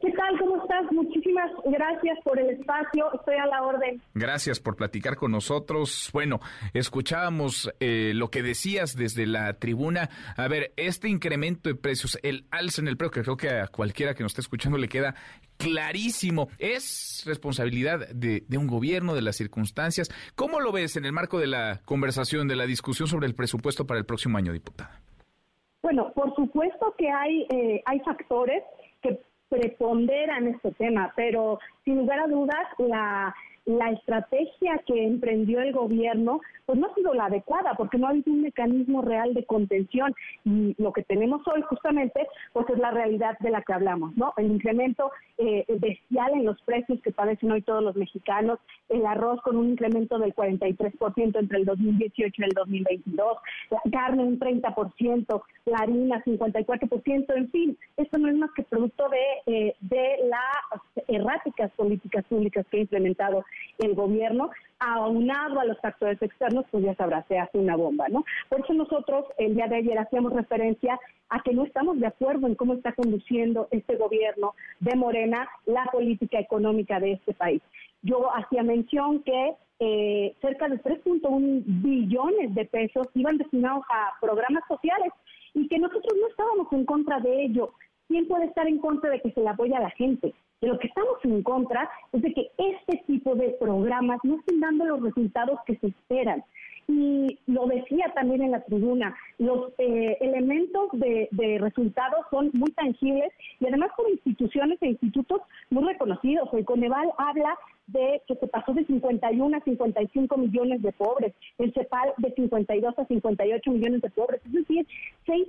¿Qué tal? ¿Cómo estás? Muchísimas gracias por el espacio. Estoy a la orden. Gracias por platicar con nosotros. Bueno, escuchábamos eh, lo que decías desde la tribuna. A ver, este incremento de precios, el alza en el precio, que creo que a cualquiera que nos esté escuchando le queda clarísimo. Es responsabilidad de, de, un gobierno, de las circunstancias. ¿Cómo lo ves en el marco de la conversación, de la discusión sobre el presupuesto para el próximo año, diputada? Bueno, por supuesto que hay, eh, hay factores preponderan este tema, pero sin lugar a dudas la la estrategia que emprendió el gobierno pues no ha sido la adecuada porque no ha habido un mecanismo real de contención y lo que tenemos hoy justamente pues es la realidad de la que hablamos, ¿no? El incremento eh, bestial en los precios que padecen hoy todos los mexicanos, el arroz con un incremento del 43% entre el 2018 y el 2022, la carne un 30%, la harina 54%, en fin, esto no es más que producto de, eh, de las erráticas políticas públicas que ha implementado el gobierno, aunado a los factores externos, pues ya sabrá, se hace una bomba, ¿no? Por eso nosotros el día de ayer hacíamos referencia a que no estamos de acuerdo en cómo está conduciendo este gobierno de Morena la política económica de este país. Yo hacía mención que eh, cerca de 3.1 billones de pesos iban destinados a programas sociales y que nosotros no estábamos en contra de ello. ¿Quién puede estar en contra de que se le apoye a la gente? De lo que estamos en contra es de que este tipo de programas no estén dando los resultados que se esperan. Y lo decía también en la tribuna, los eh, elementos de, de, resultados son muy tangibles y además por instituciones e institutos muy reconocidos. El Coneval habla de que se pasó de 51 a 55 millones de pobres, el CEPAL de 52 a 58 millones de pobres, es decir, 6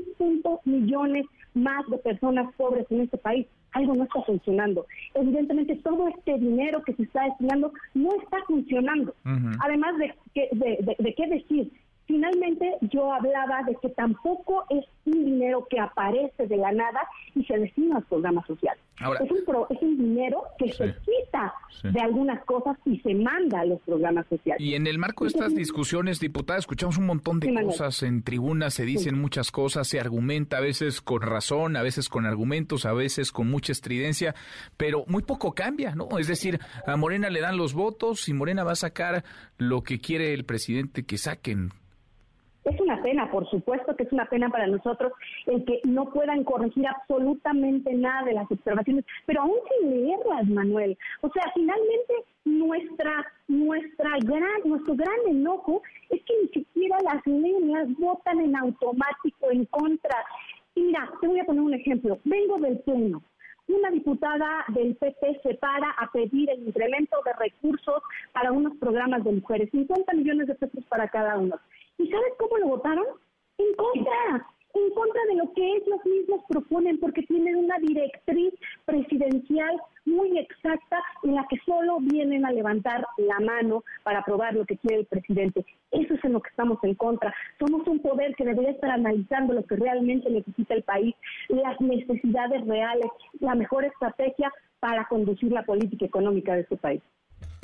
millones más de personas pobres en este país. Algo no está funcionando. Evidentemente, todo este dinero que se está destinando no está funcionando. Además de, de, de qué decir, Finalmente, yo hablaba de que tampoco es un dinero que aparece de la nada y se destina al programa social. es, un es un dinero que se quita de algunas cosas y se manda a los programas sociales. Y en el marco de estas discusiones, diputada, escuchamos un montón de cosas en tribunas, se dicen muchas cosas, se argumenta a veces con razón, a veces con argumentos, a veces con mucha estridencia, pero muy poco cambia, ¿no? Es decir, a Morena le dan los votos y Morena va a sacar lo que quiere el presidente que saquen. Es una pena, por supuesto que es una pena para nosotros el que no puedan corregir absolutamente nada de las observaciones, pero aún sin leerlas, Manuel. O sea, finalmente nuestra nuestra gran nuestro gran enojo es que ni siquiera las líneas votan en automático en contra. Y mira, te voy a poner un ejemplo. Vengo del pleno una diputada del PP se para a pedir el incremento de recursos para unos programas de mujeres, 50 millones de pesos para cada uno. ¿Y sabes cómo lo votaron? En contra, en contra de lo que ellos mismos proponen, porque tienen una directriz presidencial muy exacta en la que solo vienen a levantar la mano para aprobar lo que quiere el presidente. Eso es en lo que estamos en contra. Somos un poder que debería estar analizando lo que realmente necesita el país, las necesidades reales, la mejor estrategia para conducir la política económica de este país.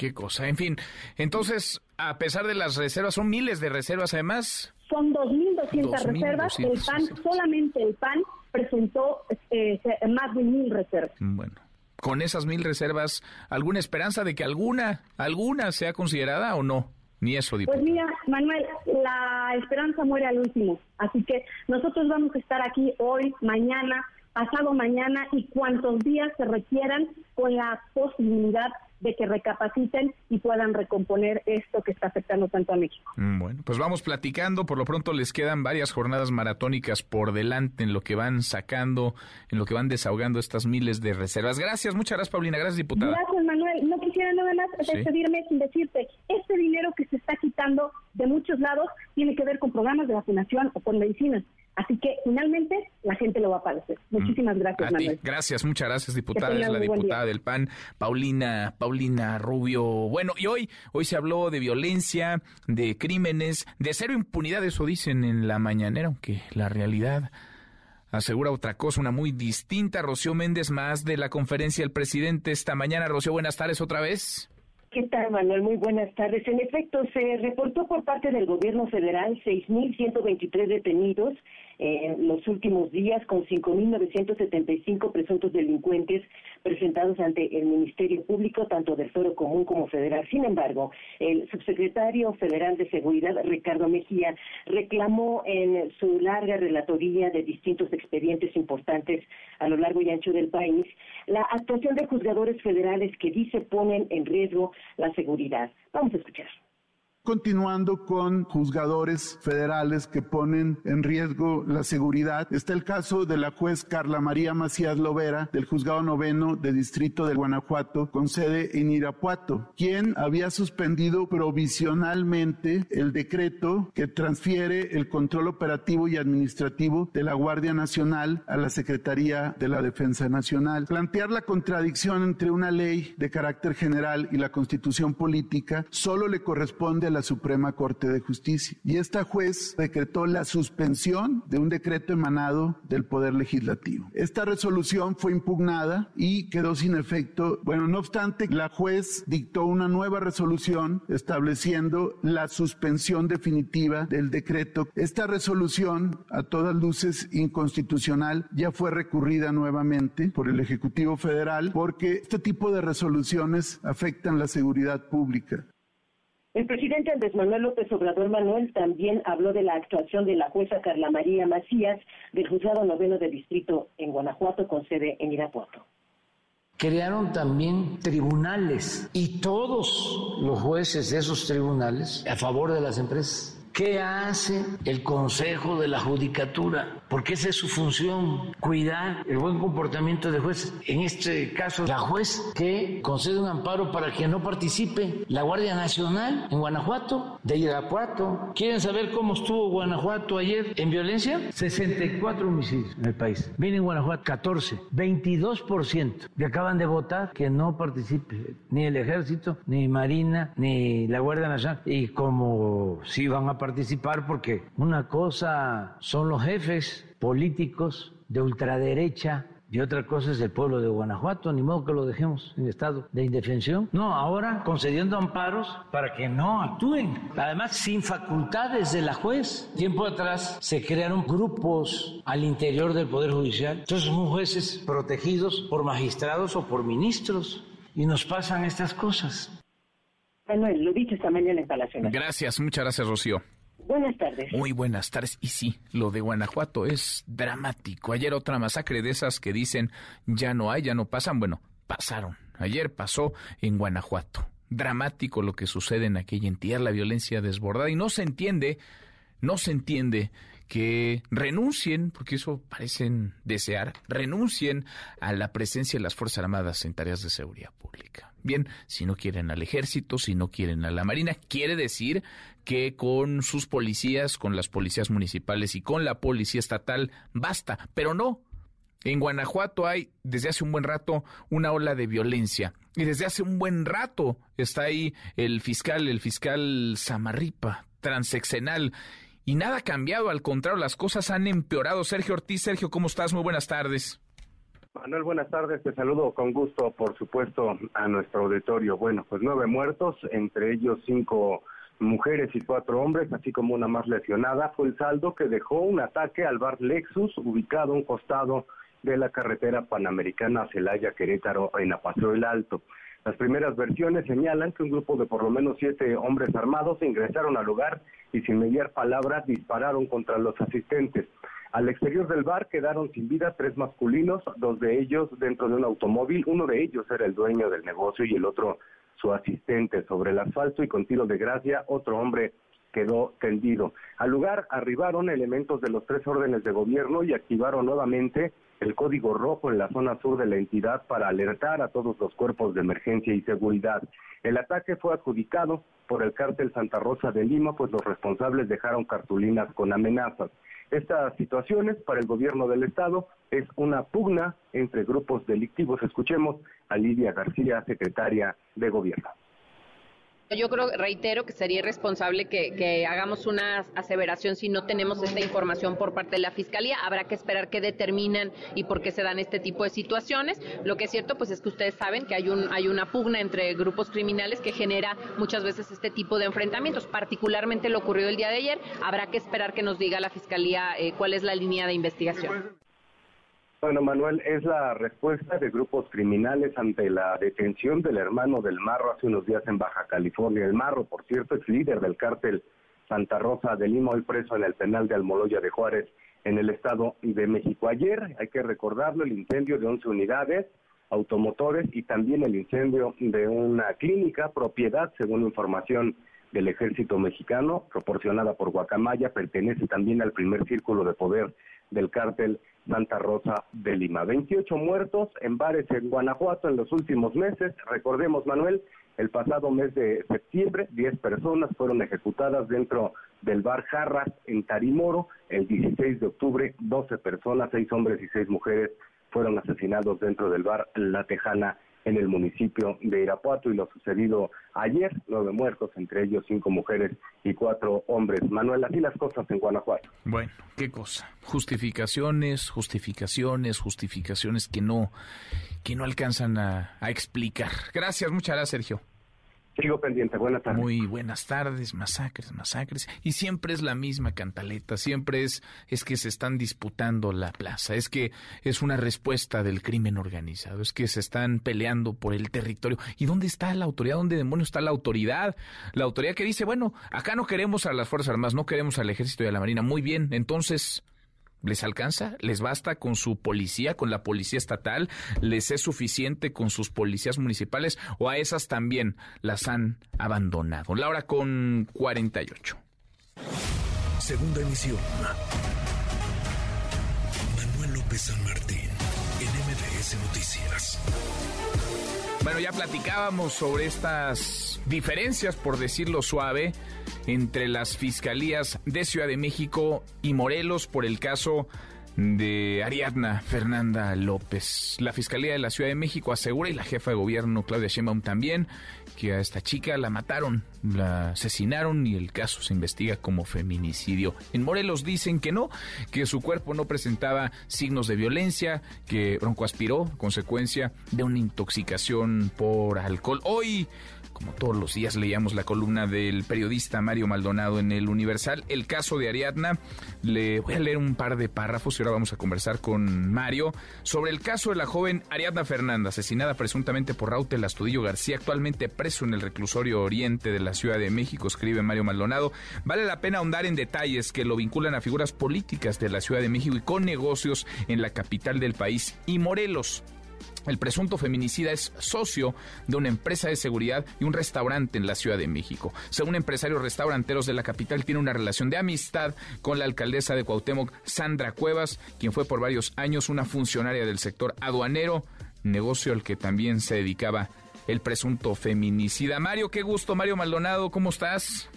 Qué cosa. En fin, entonces, a pesar de las reservas, son miles de reservas además. Son 2.200 reservas. El PAN, solamente el PAN presentó eh, más de mil reservas. Bueno. Con esas mil reservas, ¿alguna esperanza de que alguna, alguna sea considerada o no? Ni eso, diputado. Pues mira, Manuel, la esperanza muere al último. Así que nosotros vamos a estar aquí hoy, mañana, pasado mañana y cuantos días se requieran con la posibilidad de que recapaciten y puedan recomponer esto que está afectando tanto a México. Mm, bueno, pues vamos platicando. Por lo pronto les quedan varias jornadas maratónicas por delante en lo que van sacando, en lo que van desahogando estas miles de reservas. Gracias, muchas gracias, Paulina. Gracias, diputada. Gracias, Manuel. No quisiera nada más despedirme sin decirte, este dinero que se está quitando de muchos lados tiene que ver con programas de vacunación o con medicinas. Así que finalmente la gente lo va a padecer. Mm. Muchísimas gracias, Manuel. Gracias, muchas gracias, diputada. Es la diputada del PAN, Paulina, Paulina Rubio. Bueno, y hoy, hoy se habló de violencia, de crímenes, de cero impunidad, eso dicen en la mañanera, aunque la realidad asegura otra cosa, una muy distinta. Rocío Méndez, más de la conferencia del presidente esta mañana. Rocío, buenas tardes otra vez. ¿Qué tal, Manuel? Muy buenas tardes. En efecto, se reportó por parte del gobierno federal 6.123 detenidos en los últimos días con 5.975 presuntos delincuentes presentados ante el Ministerio Público, tanto del Foro Común como federal. Sin embargo, el subsecretario federal de Seguridad, Ricardo Mejía, reclamó en su larga relatoría de distintos expedientes importantes a lo largo y ancho del país la actuación de juzgadores federales que dice ponen en riesgo la seguridad. Vamos a escuchar. Continuando con juzgadores federales que ponen en riesgo la seguridad, está el caso de la juez Carla María Macías Lovera del juzgado noveno de distrito de Guanajuato con sede en Irapuato, quien había suspendido provisionalmente el decreto que transfiere el control operativo y administrativo de la Guardia Nacional a la Secretaría de la Defensa Nacional. Plantear la contradicción entre una ley de carácter general y la constitución política solo le corresponde a la Suprema Corte de Justicia. Y esta juez decretó la suspensión de un decreto emanado del Poder Legislativo. Esta resolución fue impugnada y quedó sin efecto. Bueno, no obstante, la juez dictó una nueva resolución estableciendo la suspensión definitiva del decreto. Esta resolución, a todas luces inconstitucional, ya fue recurrida nuevamente por el Ejecutivo Federal porque este tipo de resoluciones afectan la seguridad pública. El presidente Andrés Manuel López Obrador Manuel también habló de la actuación de la jueza Carla María Macías del juzgado noveno de distrito en Guanajuato con sede en Irapuato. Crearon también tribunales y todos los jueces de esos tribunales a favor de las empresas ¿Qué hace el Consejo de la Judicatura? Porque esa es su función, cuidar el buen comportamiento de jueces. En este caso, la juez que concede un amparo para que no participe la Guardia Nacional en Guanajuato, de Irapuato. ¿Quieren saber cómo estuvo Guanajuato ayer en violencia? 64 homicidios en el país. Viene en Guanajuato 14, 22% que acaban de votar que no participe ni el ejército, ni Marina, ni la Guardia Nacional. Y como si van a participar porque una cosa son los jefes políticos de ultraderecha y otra cosa es el pueblo de Guanajuato, ni modo que lo dejemos en estado de indefensión. No, ahora concediendo amparos para que no actúen. Además, sin facultades de la juez. Tiempo atrás se crearon grupos al interior del Poder Judicial. Entonces son jueces protegidos por magistrados o por ministros y nos pasan estas cosas. Manuel, lo dicho esta mañana en Palacio Gracias, muchas gracias, Rocío. Buenas tardes. Muy buenas tardes. Y sí, lo de Guanajuato es dramático. Ayer otra masacre de esas que dicen ya no hay, ya no pasan. Bueno, pasaron. Ayer pasó en Guanajuato. Dramático lo que sucede en aquella entidad, la violencia desbordada. Y no se entiende, no se entiende que renuncien, porque eso parecen desear, renuncien a la presencia de las Fuerzas Armadas en tareas de seguridad pública. Bien, si no quieren al ejército, si no quieren a la Marina, quiere decir que con sus policías, con las policías municipales y con la policía estatal basta, pero no. En Guanajuato hay desde hace un buen rato una ola de violencia y desde hace un buen rato está ahí el fiscal, el fiscal Samarripa, transeccional y nada ha cambiado, al contrario, las cosas han empeorado. Sergio Ortiz, Sergio, ¿cómo estás? Muy buenas tardes. Manuel, buenas tardes. Te saludo con gusto, por supuesto, a nuestro auditorio. Bueno, pues nueve muertos, entre ellos cinco mujeres y cuatro hombres, así como una más lesionada, fue el saldo que dejó un ataque al bar Lexus, ubicado a un costado de la carretera panamericana Celaya-Querétaro en Apaseo el Alto. Las primeras versiones señalan que un grupo de por lo menos siete hombres armados ingresaron al lugar y sin mediar palabras dispararon contra los asistentes. Al exterior del bar quedaron sin vida tres masculinos, dos de ellos dentro de un automóvil, uno de ellos era el dueño del negocio y el otro su asistente. Sobre el asfalto y con tiro de gracia, otro hombre quedó tendido. Al lugar arribaron elementos de los tres órdenes de gobierno y activaron nuevamente el código rojo en la zona sur de la entidad para alertar a todos los cuerpos de emergencia y seguridad. El ataque fue adjudicado por el cártel Santa Rosa de Lima, pues los responsables dejaron cartulinas con amenazas. Estas situaciones para el gobierno del estado es una pugna entre grupos delictivos. Escuchemos a Lidia García, secretaria de gobierno. Yo creo, reitero, que sería irresponsable que, hagamos una aseveración si no tenemos esta información por parte de la Fiscalía. Habrá que esperar qué determinan y por qué se dan este tipo de situaciones. Lo que es cierto, pues es que ustedes saben que hay, un, hay una pugna entre grupos criminales que genera muchas veces este tipo de enfrentamientos. Particularmente lo ocurrido el día de ayer. Habrá que esperar que nos diga la Fiscalía eh, cuál es la línea de investigación. Bueno, Manuel, es la respuesta de grupos criminales ante la detención del hermano del Marro hace unos días en Baja California. El Marro, por cierto, es líder del cártel Santa Rosa de Lima, hoy preso en el penal de Almoloya de Juárez, en el Estado de México. Ayer, hay que recordarlo, el incendio de 11 unidades automotores y también el incendio de una clínica, propiedad, según información del ejército mexicano, proporcionada por Guacamaya, pertenece también al primer círculo de poder del cártel Santa Rosa de Lima. 28 muertos en bares en Guanajuato en los últimos meses. Recordemos, Manuel, el pasado mes de septiembre, 10 personas fueron ejecutadas dentro del bar Jarras en Tarimoro. El 16 de octubre, 12 personas, 6 hombres y 6 mujeres, fueron asesinados dentro del bar La Tejana en el municipio de Irapuato y lo sucedido ayer, nueve muertos, entre ellos cinco mujeres y cuatro hombres. Manuel, así las cosas en Guanajuato. Bueno, qué cosa. Justificaciones, justificaciones, justificaciones que no, que no alcanzan a, a explicar. Gracias, muchas gracias, Sergio. Sigo pendiente, buenas tardes. Muy buenas tardes, masacres, masacres. Y siempre es la misma cantaleta, siempre es, es que se están disputando la plaza, es que es una respuesta del crimen organizado, es que se están peleando por el territorio. ¿Y dónde está la autoridad? ¿Dónde demonios está la autoridad? La autoridad que dice, bueno, acá no queremos a las Fuerzas Armadas, no queremos al Ejército y a la Marina. Muy bien, entonces, ¿Les alcanza? ¿Les basta con su policía, con la policía estatal? ¿Les es suficiente con sus policías municipales? ¿O a esas también las han abandonado? Laura con 48. Segunda emisión. Manuel López San Martín, en MBS Noticias. Bueno, ya platicábamos sobre estas diferencias, por decirlo suave, entre las fiscalías de Ciudad de México y Morelos por el caso de Ariadna Fernanda López. La Fiscalía de la Ciudad de México asegura y la jefa de gobierno Claudia Sheinbaum también que a esta chica la mataron, la asesinaron y el caso se investiga como feminicidio. En Morelos dicen que no, que su cuerpo no presentaba signos de violencia, que broncoaspiró consecuencia de una intoxicación por alcohol. Hoy como todos los días leíamos la columna del periodista Mario Maldonado en el Universal, el caso de Ariadna. Le voy a leer un par de párrafos y ahora vamos a conversar con Mario sobre el caso de la joven Ariadna Fernanda, asesinada presuntamente por Raúl Astudillo García, actualmente preso en el reclusorio oriente de la Ciudad de México, escribe Mario Maldonado. Vale la pena ahondar en detalles que lo vinculan a figuras políticas de la Ciudad de México y con negocios en la capital del país y Morelos. El presunto feminicida es socio de una empresa de seguridad y un restaurante en la Ciudad de México. Según empresarios restauranteros de la capital, tiene una relación de amistad con la alcaldesa de Cuauhtémoc, Sandra Cuevas, quien fue por varios años una funcionaria del sector aduanero, negocio al que también se dedicaba el presunto feminicida. Mario, qué gusto. Mario Maldonado, ¿cómo estás?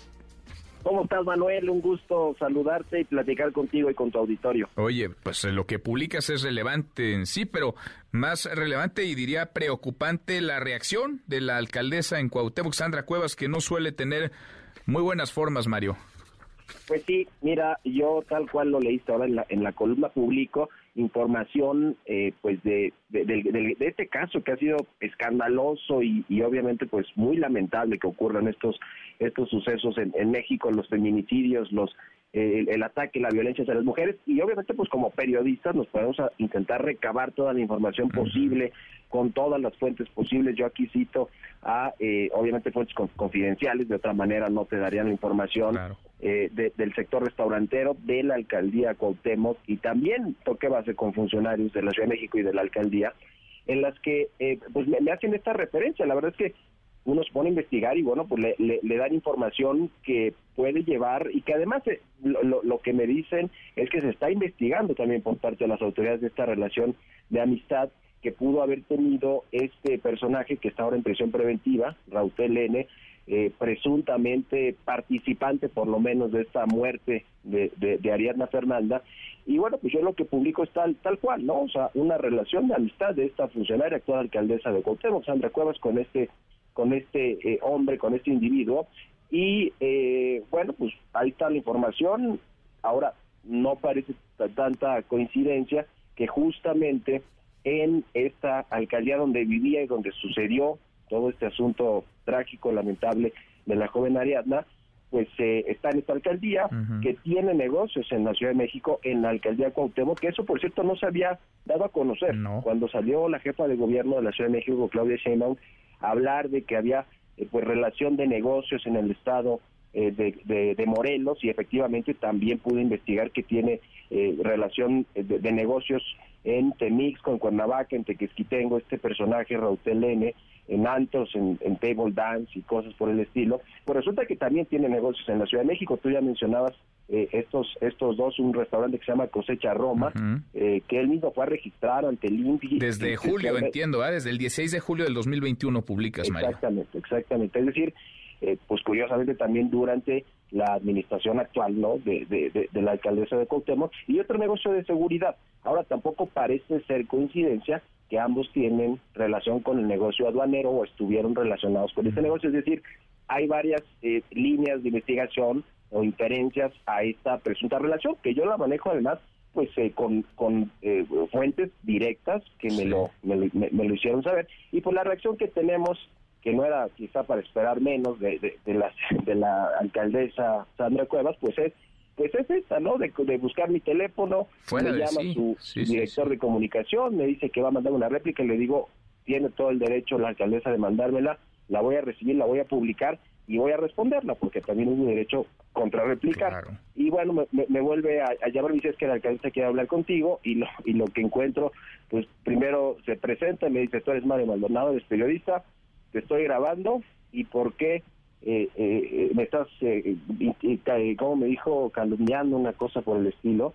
¿Cómo estás, Manuel? Un gusto saludarte y platicar contigo y con tu auditorio. Oye, pues lo que publicas es relevante en sí, pero más relevante y diría preocupante la reacción de la alcaldesa en Cuauhtémoc, Sandra Cuevas, que no suele tener muy buenas formas, Mario. Pues sí, mira, yo tal cual lo leíste ahora en la, en la columna público, información eh, pues de, de, este caso que ha sido escandaloso y, y, obviamente pues muy lamentable que ocurran estos estos sucesos en, en México, los feminicidios, los el, ataque, la violencia hacia las mujeres y obviamente pues como periodistas nos podemos intentar recabar toda la información posible con todas las fuentes posibles. Yo aquí cito a eh, obviamente fuentes confidenciales, de otra manera no te darían la información eh, del sector restaurantero, de la alcaldía Cuauhtémoc y también toqué base con funcionarios de la Ciudad de México y de la alcaldía en las que eh, pues me, hacen esta referencia. La verdad es que uno se pone a investigar y bueno, pues le, le, dan información que puede llevar y que además eh, lo, lo, que me dicen es que se está investigando también por parte de las autoridades de esta relación de amistad que pudo haber tenido este personaje que está ahora en prisión preventiva, Raúl N., eh, presuntamente participante por lo menos de esta muerte de, de, Ariadna Fernanda. Y bueno, pues yo lo que publico es tal, tal cual, ¿no? O sea, una relación de amistad de esta funcionaria, actual alcaldesa de Cuauhtémoc, Sandra Cuevas, con este con este eh, hombre, con este individuo. Y eh, bueno, pues ahí está la información. Ahora, no parece tanta coincidencia que justamente en esta alcaldía donde vivía y donde sucedió todo este asunto trágico, lamentable de la joven Ariadna, pues eh, está en esta alcaldía que tiene negocios en la Ciudad de México, en la alcaldía Cuauhtémoc, que eso por cierto no se había dado a conocer. Cuando salió la jefa de gobierno de la Ciudad de México, Claudia Sheinbaum, hablar de que había eh, pues relación de negocios en el estado eh, de, de, Morelos y efectivamente también pude investigar que tiene eh, relación de, negocios en Temixco, en Cuernavaca, en Tequesquitengo, este personaje Raúl N., en Antos, en, Table Dance y cosas por el estilo. Pues resulta que también tiene negocios en la Ciudad de México. Tú ya mencionabas eh, estos estos dos, un restaurante que se llama Cosecha Roma, eh, que él mismo fue a registrar ante el INPI. Desde julio, entiendo, ¿eh? desde el 16 de julio del 2021 publicas, Mario. Exactamente, exactamente. Es decir, eh, pues curiosamente también durante la administración actual, ¿no? De, de, de, la alcaldesa de Cuauhtémoc y otro negocio de seguridad. Ahora tampoco parece ser coincidencia que ambos tienen relación con el negocio aduanero o estuvieron relacionados con este negocio, es decir, hay varias eh, líneas de investigación o inferencias a esta presunta relación que yo la manejo además pues eh, con, con eh, fuentes directas que me, lo, me, lo hicieron saber y por la reacción que tenemos que no era quizá para esperar menos de, de, la, de la alcaldesa Sandra Cuevas, pues es pues es esta, ¿no? De, buscar mi teléfono, me llama su, director de comunicación, me dice que va a mandar una réplica y le digo, tiene todo el derecho la alcaldesa de mandármela, la voy a recibir, la voy a publicar y voy a responderla, porque también es mi derecho contrarreplicar. Y bueno, me, vuelve a, llamar y dice es que la alcaldesa quiere hablar contigo y lo, y lo que encuentro, pues primero se presenta y me dice, tú eres Mario Maldonado, eres periodista, te estoy grabando y por qué eh, eh, me estás, eh, como me dijo, calumniando una cosa por el estilo.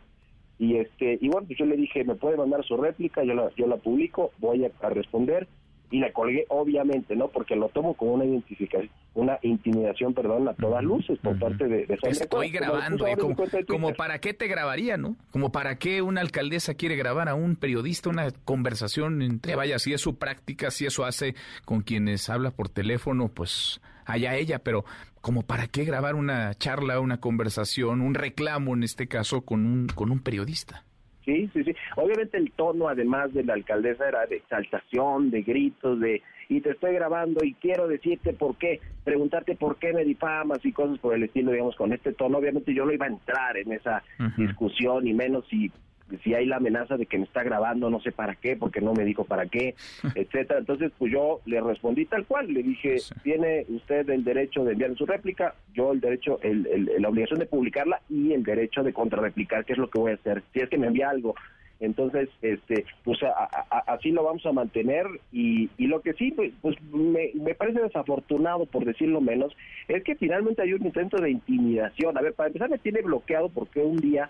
Y este y bueno, pues yo le dije, me puede mandar su réplica, yo la, yo la publico, voy a, responder y la colgué obviamente, ¿no? Porque lo tomo como una identificación, una intimidación, perdón, a todas luces por parte de, de Estoy grabando, como, como, para qué te grabaría, ¿no? Como para qué una alcaldesa quiere grabar a un periodista una conversación entre, vaya, si es su práctica, si eso hace con quienes habla por teléfono, pues allá ella, pero como para qué grabar una charla, una conversación, un reclamo en este caso con un, con un periodista. Sí, sí, sí. Obviamente el tono, además de la alcaldesa, era de exaltación, de gritos, de y te estoy grabando y quiero decirte por qué, preguntarte por qué me difamas y cosas por el estilo, digamos, con este tono. Obviamente yo no iba a entrar en esa discusión, y menos si si hay la amenaza de que me está grabando, no sé para qué, porque no me dijo para qué, etcétera. Entonces, pues yo le respondí tal cual, le dije, tiene usted el derecho de enviar su réplica, yo el derecho, el, la obligación de publicarla y el derecho de contrarreplicar, que es lo que voy a hacer. Si es que me envía algo entonces, este, pues así lo vamos a mantener y, y lo que sí, pues, pues me, me, parece desafortunado, por decirlo menos, es que finalmente hay un intento de intimidación. A ver, para empezar me tiene bloqueado porque un día,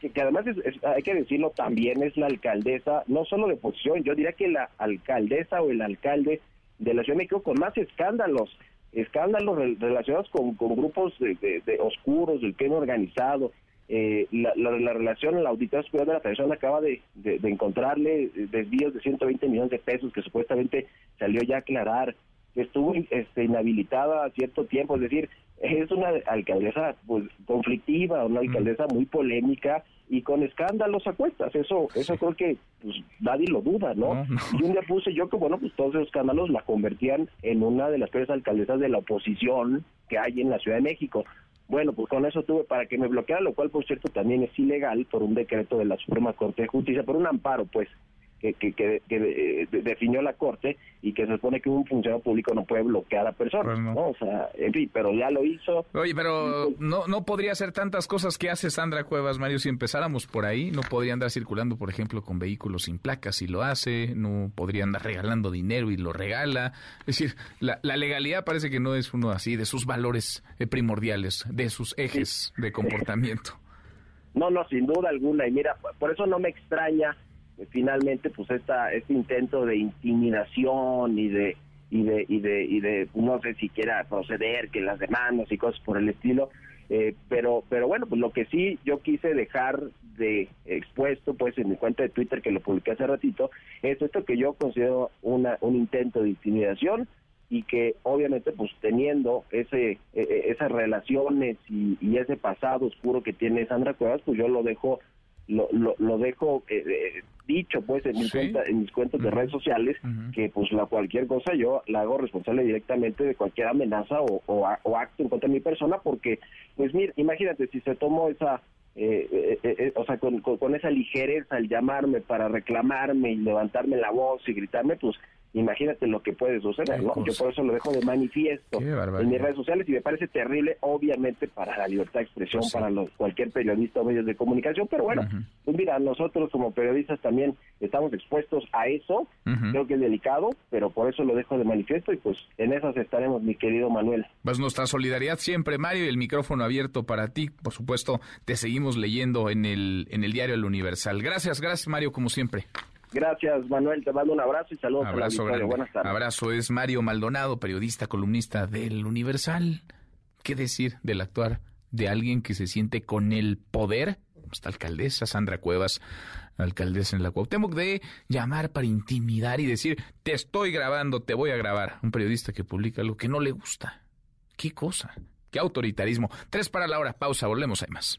que, además hay que decirlo también, es la alcaldesa, no solo de posición, yo diría que la alcaldesa o el alcalde de la Ciudad de México con más escándalos escándalos relacionados con, con grupos de, de, oscuros, del crimen organizado, eh, la, la, relación, la auditoría superior de la persona acaba de, encontrarle desvíos de 120 millones de pesos que supuestamente salió ya a aclarar, que estuvo este, inhabilitada a cierto tiempo, es decir, es una alcaldesa pues, conflictiva, una alcaldesa muy polémica y con escándalos a cuestas, eso eso creo que pues, nadie lo duda, ¿no? Y un día puse yo que, bueno, pues todos esos escándalos la convertían en una de las peores alcaldesas de la oposición que hay en la Ciudad de México. Bueno, pues con eso tuve para que me bloqueara, lo cual, por cierto, también es ilegal por un decreto de la Suprema Corte de Justicia, por un amparo, pues, que, que, que, eh, definió la Corte y que se supone que un funcionario público no puede bloquear a personas, pues no. O sea, en fin, pero ya lo hizo. Oye, pero pues no, no podría hacer tantas cosas que hace Sandra Cuevas, Mario, si empezáramos por ahí, no podría andar circulando, por ejemplo, con vehículos sin placas si lo hace, no podría andar regalando dinero y lo regala. Es decir, la, la legalidad parece que no es uno así de sus valores eh, primordiales, de sus ejes de comportamiento. No, no, sin duda alguna. Y mira, por eso no me extraña finalmente pues esta este intento de intimidación y de y de y de y de no sé si quiera proceder que las demandas y cosas por el estilo eh, pero pero bueno pues lo que sí yo quise dejar de expuesto pues en mi cuenta de Twitter que lo publiqué hace ratito es esto que yo considero una un intento de intimidación y que obviamente pues teniendo ese e, e, esas relaciones y, y, ese pasado oscuro que tiene Sandra Cuevas pues yo lo dejo lo, lo, dejo eh, eh, dicho pues en, mi cuenta, en mis cuentas de redes sociales que pues la cualquier cosa yo la hago responsable directamente de cualquier amenaza o, o, acto en contra de mi persona porque pues mira imagínate si se tomó esa eh, o sea con, con, esa ligereza al llamarme para reclamarme y levantarme la voz y gritarme pues imagínate lo que puede suceder, ¿no? Yo por eso lo dejo de manifiesto en mis redes sociales y me parece terrible, obviamente, para la libertad de expresión, pues para los, cualquier periodista o medios de comunicación, pero bueno, pues mira, nosotros como periodistas también estamos expuestos a eso, creo que es delicado, pero por eso lo dejo de manifiesto y pues en esas estaremos, mi querido Manuel. Pues nuestra solidaridad siempre, Mario, y el micrófono abierto para ti, por supuesto, te seguimos leyendo en el, en el diario El Universal. Gracias, gracias Mario, como siempre. Gracias, Manuel. Te mando un abrazo y saludos abrazo a la Buenas tardes. Abrazo. Es Mario Maldonado, periodista, columnista del Universal. ¿Qué decir del actuar de alguien que se siente con el poder, esta alcaldesa Sandra Cuevas, alcaldesa en la Cuauhtémoc, de llamar para intimidar y decir, te estoy grabando, te voy a grabar. Un periodista que publica lo que no le gusta. ¿Qué cosa? ¿Qué autoritarismo? Tres para la hora, pausa, volvemos, hay más.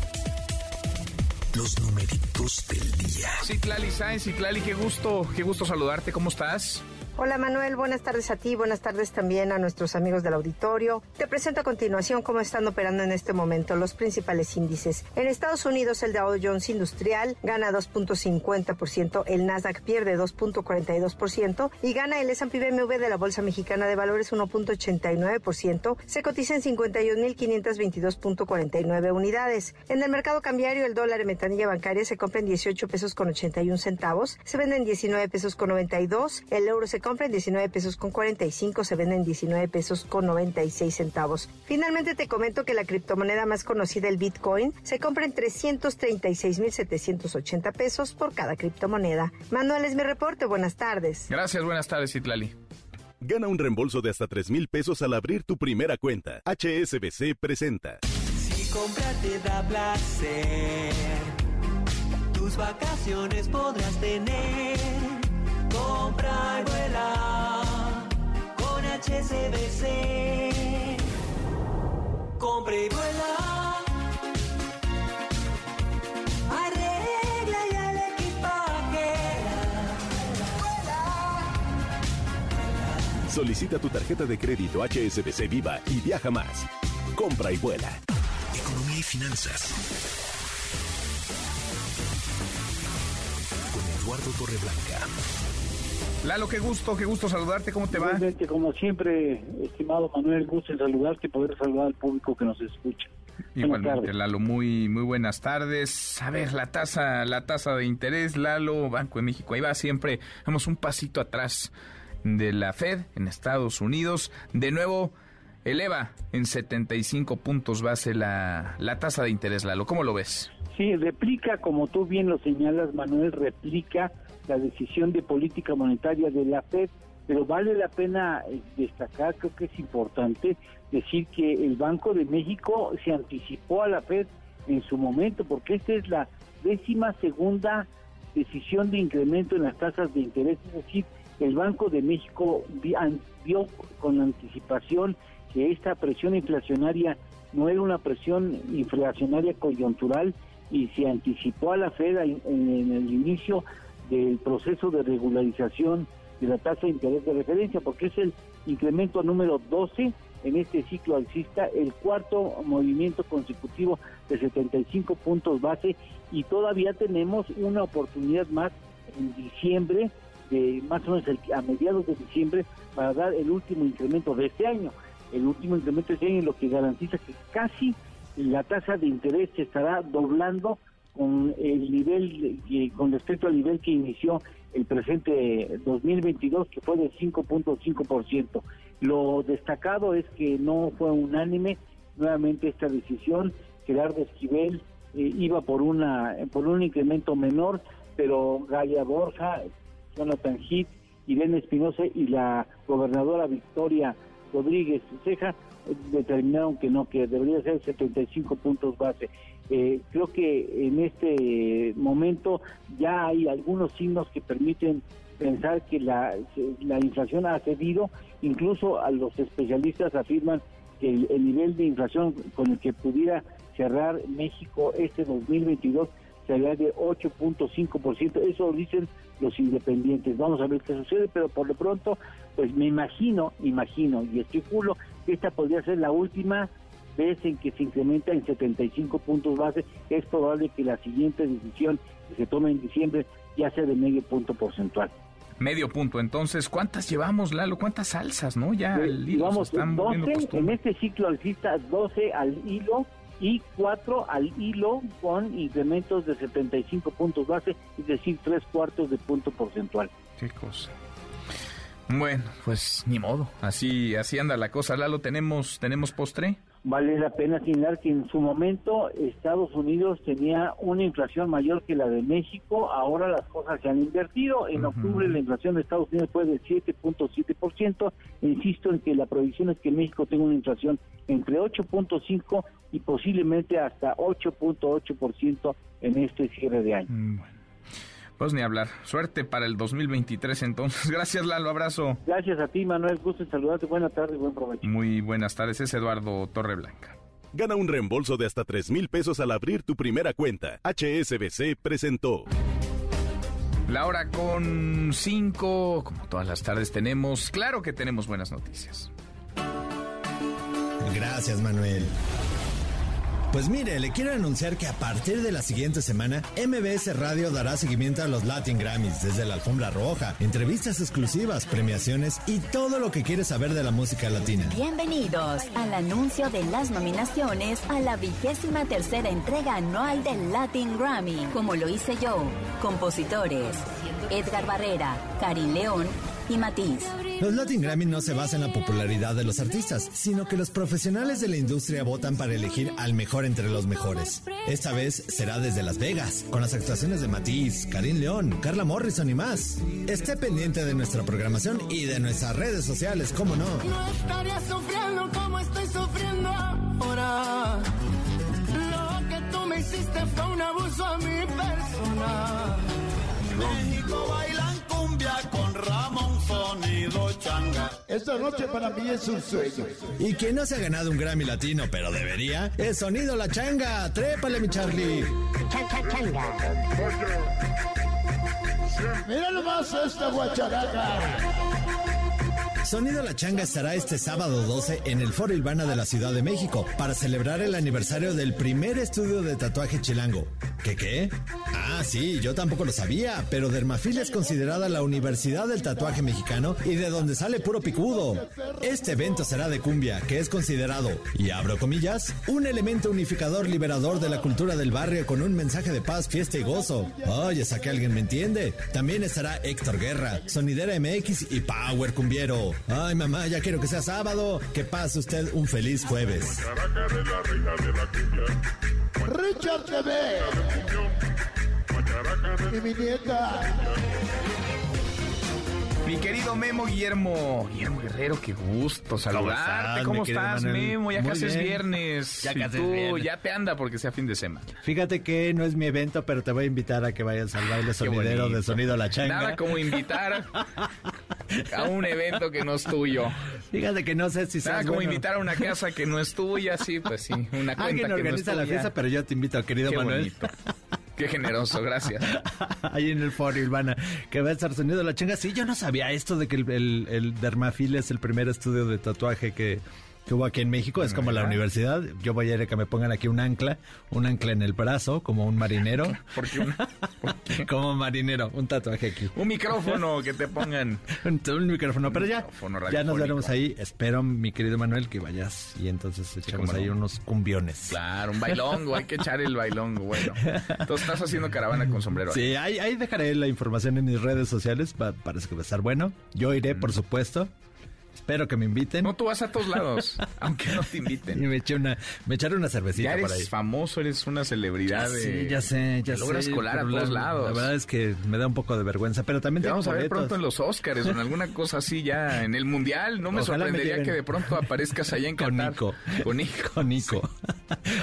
Los numeritos del día. Citlali Sáenz, Citlali, qué gusto, qué gusto saludarte. ¿Cómo estás? Hola Manuel, buenas tardes a ti, buenas tardes también a nuestros amigos del auditorio. Te presento a continuación cómo están operando en este momento los principales índices. En Estados Unidos el Dow Jones Industrial gana 2.50%, el Nasdaq pierde 2.42% y gana el S&P BMW de la Bolsa Mexicana de Valores 1.89%, se cotiza en 51.522.49 unidades. En el mercado cambiario el dólar en ventanilla bancaria se compra en 18 pesos con 81 centavos, se vende en 19 pesos con 92, el euro se compra en 19 pesos con 45, se vende en 19 pesos con 96 centavos. Finalmente te comento que la criptomoneda más conocida, el Bitcoin, se compra en 336.780 pesos por cada criptomoneda. Manuel es mi reporte, buenas tardes. Gracias, buenas tardes, Itlali. Gana un reembolso de hasta 3 mil pesos al abrir tu primera cuenta. HSBC presenta. Si comprar te da placer, tus vacaciones podrás tener Compra y vuela con HSBC. Compra y vuela. Arregla ya el equipaje. Solicita tu tarjeta de crédito HSBC Viva y viaja más. Compra y vuela. Economía y finanzas. Con Eduardo Torreblanca. Lalo, qué gusto, qué gusto saludarte, ¿cómo te va? Como siempre, estimado Manuel, gusto en saludarte y poder saludar al público que nos escucha. Igualmente, Lalo, muy muy buenas tardes. A ver, la tasa la tasa de interés, Lalo, Banco de México, ahí va siempre, vamos un pasito atrás de la Fed en Estados Unidos. De nuevo, eleva en 75 puntos base la, la tasa de interés, Lalo. ¿Cómo lo ves? Sí, replica, como tú bien lo señalas, Manuel, replica la decisión de política monetaria de la Fed, pero vale la pena eh, destacar, creo que es importante decir que el Banco de México se anticipó a la Fed en su momento, porque esta es la décima segunda decisión de incremento en las tasas de interés, es decir, el Banco de México vio con anticipación que esta presión inflacionaria no era una presión inflacionaria coyuntural y se anticipó a la Fed en, en el inicio del proceso de regularización de la tasa de interés de referencia, porque es el incremento número 12 en este ciclo alcista, el cuarto movimiento consecutivo de 75 puntos base y todavía tenemos una oportunidad más en diciembre, de más o menos a mediados de diciembre, para dar el último incremento de este año. El último incremento de este año lo que garantiza que casi la tasa de interés se estará doblando con el nivel, con respecto al nivel que inició el presente 2022, que fue de 5.5%. Lo destacado es que no fue unánime nuevamente esta decisión. Gerardo Esquivel eh, iba por una por un incremento menor, pero Galia Borja, Jonathan Heath, Irene Espinosa y la gobernadora Victoria Rodríguez Ceja eh, determinaron que no, que debería ser 75 puntos base. Eh, creo que en este momento ya hay algunos signos que permiten pensar que la, la inflación ha cedido, incluso a los especialistas afirman que el, nivel de inflación con el que pudiera cerrar México este 2022 sería de 8.5%, eso dicen los independientes. Vamos a ver qué sucede, pero por lo pronto, pues me imagino, imagino y especulo que esta podría ser la última vez en que se incrementa en 75 puntos base, es probable que la siguiente decisión que se tome en diciembre ya sea de medio punto porcentual. Medio punto, entonces, ¿cuántas llevamos, Lalo? ¿Cuántas alzas, no? Ya el hilo están 12, en este ciclo alcista, 12 al hilo, y cuatro al hilo con incrementos de 75 puntos base, es decir, tres cuartos de punto porcentual. Qué cosa. Bueno, pues ni modo, así así anda la cosa. Lalo, tenemos tenemos postre. Vale la pena señalar que en su momento Estados Unidos tenía una inflación mayor que la de México, ahora las cosas se han invertido. En octubre la inflación de Estados Unidos fue del 7.7%. Insisto en que la proyección es que México tenga una inflación entre 8.5 y posiblemente hasta 8.8% en este cierre de año. Mm, pues ni hablar. Suerte para el 2023 entonces. Gracias Lalo, abrazo. Gracias a ti Manuel, gusto en saludarte. Buenas tardes, buen provecho. Muy buenas tardes, es Eduardo Torreblanca. Gana un reembolso de hasta 3 mil pesos al abrir tu primera cuenta. HSBC presentó. La hora con 5, como todas las tardes tenemos, claro que tenemos buenas noticias. Gracias Manuel. Pues mire, le quiero anunciar que a partir de la siguiente semana, MBS Radio dará seguimiento a los Latin Grammys desde la alfombra roja, entrevistas exclusivas, premiaciones y todo lo que quiere saber de la música latina. Bienvenidos al anuncio de las nominaciones a la vigésima tercera entrega anual del Latin Grammy, como lo hice yo. Compositores, Edgar Barrera, Karin León y Matiz. Los Latin Grammy no se basan en la popularidad de los artistas, sino que los profesionales de la industria votan para elegir al mejor entre los mejores. Esta vez será desde Las Vegas, con las actuaciones de Matiz, Karim León, Carla Morrison y más. Esté pendiente de nuestra programación y de nuestras redes sociales, ¿cómo no? No estaría sufriendo como estoy sufriendo ahora. Lo que tú me hiciste fue un abuso a mi persona. México Esta noche para mí es un sueño. Y quien no se ha ganado un Grammy Latino, pero debería, es Sonido La Changa. Trépale, mi Charlie. Mira nomás esta guacharaca. Sonido La Changa estará este sábado 12 en el Foro Ilvana de la Ciudad de México para celebrar el aniversario del primer estudio de tatuaje chilango. ¿Qué qué? Ah, sí, yo tampoco lo sabía, pero Dermafilia es considerada la universidad del tatuaje mexicano y de donde sale puro picudo. Este evento será de cumbia, que es considerado, y abro comillas, un elemento unificador liberador de la cultura del barrio con un mensaje de paz, fiesta y gozo. Oye, ¿a que alguien me entiende? También estará Héctor Guerra, Sonidera MX y Power Cumbiero. Ay, mamá, ya quiero que sea sábado. Que pase usted un feliz jueves. Richard TV. Y mi nieta. Mi querido Memo Guillermo, Guillermo Guerrero, qué gusto saludarte. estás, ¿Cómo estás, Manuel? Memo? Ya Muy casi es viernes. Ya Y casi es tú viernes. ya te anda porque sea fin de semana. Fíjate que no es mi evento, pero te voy a invitar a que vayas al baile sonidero de Sonido La Changa. Nada como invitar a un evento que no es tuyo. Fíjate que no sé si Nada seas como bueno. invitar a una casa que no es tuya, sí, pues sí, una cuenta Alguien que no es organiza la tuya. fiesta, pero yo te invito, querido Qué Manuel. bonito. Qué generoso, gracias. Ahí en el foro Ilvana, que va a estar Sonido La Changa. Sí, yo no sabía esto de que el Dermafil es el primer estudio de tatuaje que, que hubo aquí en México. Es como la universidad. Yo voy a ir a que me pongan aquí un ancla, un ancla en el brazo, como un marinero. Porque un, como un marinero, un tatuaje aquí. un micrófono que te pongan. Un, un micrófono, pero ya, micrófono ya nos veremos ahí. Espero, mi querido Manuel, que vayas y entonces echamos no. ahí unos cumbiones. Claro, un bailongo, hay que echar el bailongo, bueno. Entonces estás haciendo caravana con sombrero. Sí, ahí, ahí dejaré la información en mis redes sociales. va- parece que va a estar bueno. Yo iré, por supuesto. Espero que me inviten. No, tú vas a todos lados, aunque no te Y inviten. me eché una, me echaré una cervecita Ya por ahí. eres famoso, eres una celebridad. Ya de- sé, ya sé, ya te logras sé, colar a todos la- lados. La verdad es que me da un poco de vergüenza, pero también Te vamos a ver pronto en los Oscars o en alguna cosa así ya en el Mundial. No me Ojalá sorprendería que de pronto aparezcas allá en Con Qatar. Nico. Con Nico. Con Nico.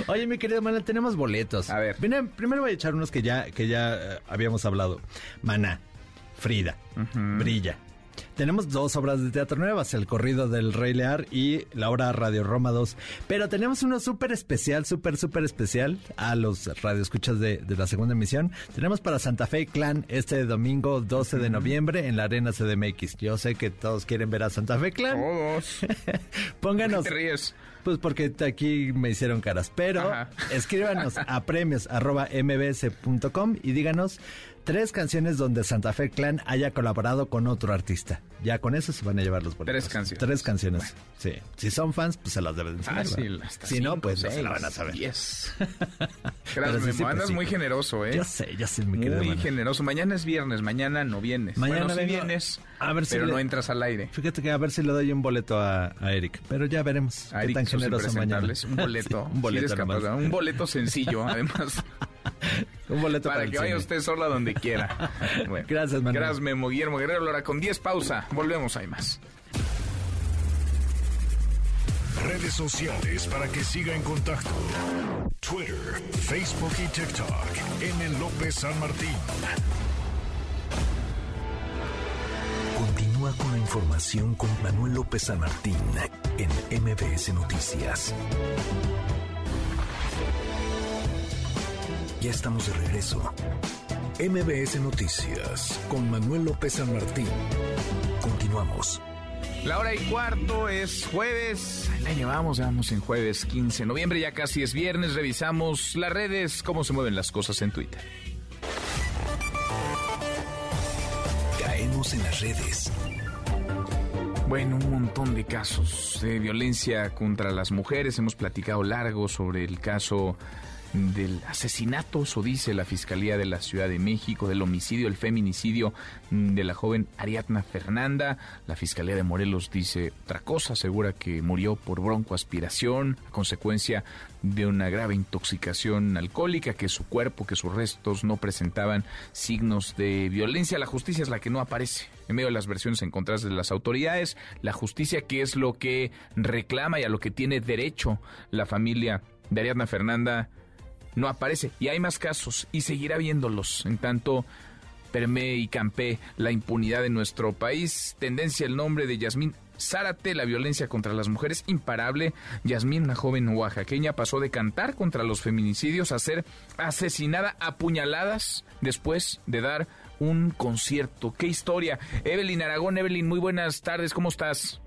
Oye, mi querido Manuel, tenemos boletos. A ver. Mira, primero voy a echar unos que ya, que ya eh, habíamos hablado. Maná, Frida, Brilla. Tenemos dos obras de teatro nuevas, El corrido del Rey Lear y la obra Radio Roma 2. Pero tenemos uno súper especial, súper, súper especial a los radioescuchas de, de la segunda emisión. Tenemos para Santa Fe Clan este domingo 12 de noviembre en la Arena CDMX. Yo sé que todos quieren ver a Santa Fe Clan. Todos. Pónganos. ¿Qué te ríes? Pues porque aquí me hicieron caras. Pero Ajá. escríbanos a premios arroba mbs.com y díganos tres canciones donde Santa Fe Clan haya colaborado con otro artista. Ya con eso se van a llevar los boletos. Tres canciones. Tres canciones. Sí. Si son fans, pues se las deben enseñar. Fácil, ¿verdad? hasta Si no, pues no seis, se la van a saber. Pero Gracias, sí. Andas pues muy generoso, ¿eh? Yo sé, yo sé, mi querido Muy generoso. Mañana es viernes, mañana no vienes. Mañana bueno, sí vienes, a ver si pero le- no entras al aire. Fíjate que a ver si le doy un boleto a, a Eric. Pero ya veremos. A qué Eric, tan generoso mañana. Un boleto. Sí, un boleto un boleto sencillo, además. Un boleto para para que el vaya cine. usted sola donde quiera. Bueno, Gracias, Manuel. Gracias, Memo. Guillermo Guerrero, Lora, con 10 pausa. Volvemos, hay más. Redes sociales para que siga en contacto: Twitter, Facebook y TikTok. M. López San Martín. Continúa con la información con Manuel López San Martín en MBS Noticias. Ya estamos de regreso. MBS Noticias con Manuel López San Martín. Continuamos. La hora y cuarto es jueves. La llevamos, vamos en jueves 15 de noviembre, ya casi es viernes. Revisamos las redes, cómo se mueven las cosas en Twitter. Caemos en las redes. Bueno, un montón de casos de violencia contra las mujeres. Hemos platicado largo sobre el caso del asesinato, eso dice la Fiscalía de la Ciudad de México, del homicidio, el feminicidio mm, de la joven Ariadna Fernanda. La Fiscalía de Morelos dice otra cosa, asegura que murió por broncoaspiración a consecuencia de una grave intoxicación alcohólica, que su cuerpo, que sus restos no presentaban signos de violencia. La justicia es la que no aparece. En medio de las versiones encontradas de las autoridades, la justicia que es lo que reclama y a lo que tiene derecho la familia de Ariadna Fernanda no aparece. Y hay más casos y seguirá viéndolos. En tanto, permee y campee la impunidad en nuestro país. Tendencia el nombre de Yasmín Zárate, la violencia contra las mujeres imparable. Yasmín, una joven oaxaqueña, pasó de cantar contra los feminicidios a ser asesinada a puñaladas después de dar un concierto. ¡Qué historia! Evelyn Aragón, Evelyn, muy buenas tardes, ¿cómo estás?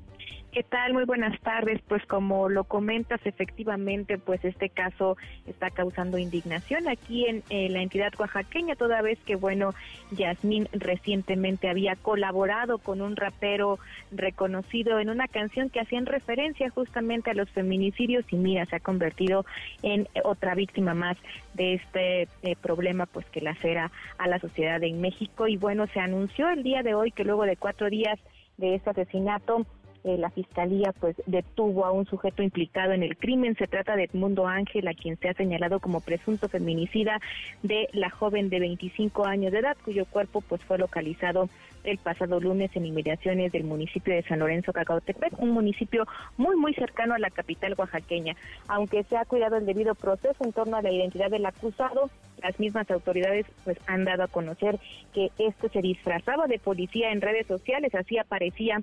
¿Qué tal? Muy buenas tardes. Pues como lo comentas, efectivamente, pues este caso está causando indignación aquí en eh, la entidad oaxaqueña, toda vez que, bueno, Yasmín recientemente había colaborado con un rapero reconocido en una canción que hacían referencia justamente a los feminicidios y mira, se ha convertido en otra víctima más de este eh, problema, pues que lacera a la sociedad en México. Y bueno, se anunció el día de hoy que luego de cuatro días de este asesinato, eh, la fiscalía pues detuvo a un sujeto implicado en el crimen. Se trata de Edmundo Ángel, a quien se ha señalado como presunto feminicida de la joven de 25 años de edad, cuyo cuerpo pues fue localizado el pasado lunes en inmediaciones del municipio de San Lorenzo Cacautepec, un municipio muy muy cercano a la capital oaxaqueña. Aunque se ha cuidado el debido proceso en torno a la identidad del acusado, las mismas autoridades pues han dado a conocer que este se disfrazaba de policía en redes sociales, así aparecía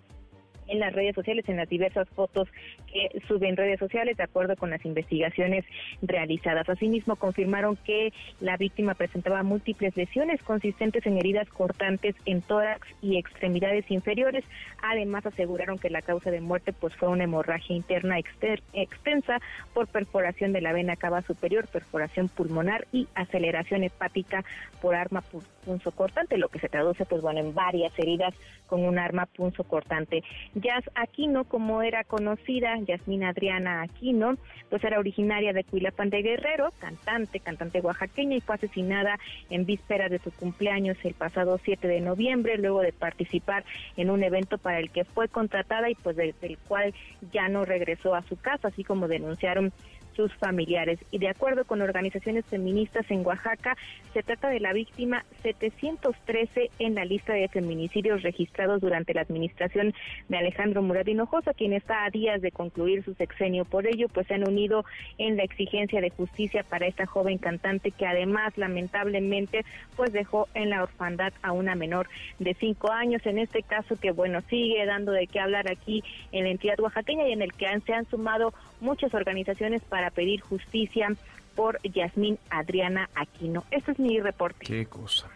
en las redes sociales, en las diversas fotos que suben redes sociales, de acuerdo con las investigaciones realizadas. Asimismo, confirmaron que la víctima presentaba múltiples lesiones consistentes en heridas cortantes en tórax y extremidades inferiores. Además, aseguraron que la causa de muerte pues fue una hemorragia interna extensa por perforación de la vena cava superior, perforación pulmonar y aceleración hepática por arma pu- punzocortante, lo que se traduce pues bueno en varias heridas con un arma punzocortante. Jazz Aquino, como era conocida, Yasmina Adriana Aquino, pues era originaria de Cuilapan de Guerrero, cantante, cantante oaxaqueña y fue asesinada en vísperas de su cumpleaños el pasado 7 de noviembre, luego de participar en un evento para el que fue contratada y pues del cual ya no regresó a su casa, así como denunciaron sus familiares. Y de acuerdo con organizaciones feministas en Oaxaca, se trata de la víctima 713 en la lista de feminicidios registrados durante la administración de Alejandro Murat Hinojosa, quien está a días de concluir su sexenio. Por ello, pues se han unido en la exigencia de justicia para esta joven cantante que además lamentablemente pues dejó en la orfandad a una menor de cinco años. En este caso que bueno sigue dando de qué hablar aquí en la entidad oaxaqueña y en el que se han sumado muchas organizaciones para pedir justicia por Yasmín Adriana Aquino. Este es mi reporte. Qué cosa.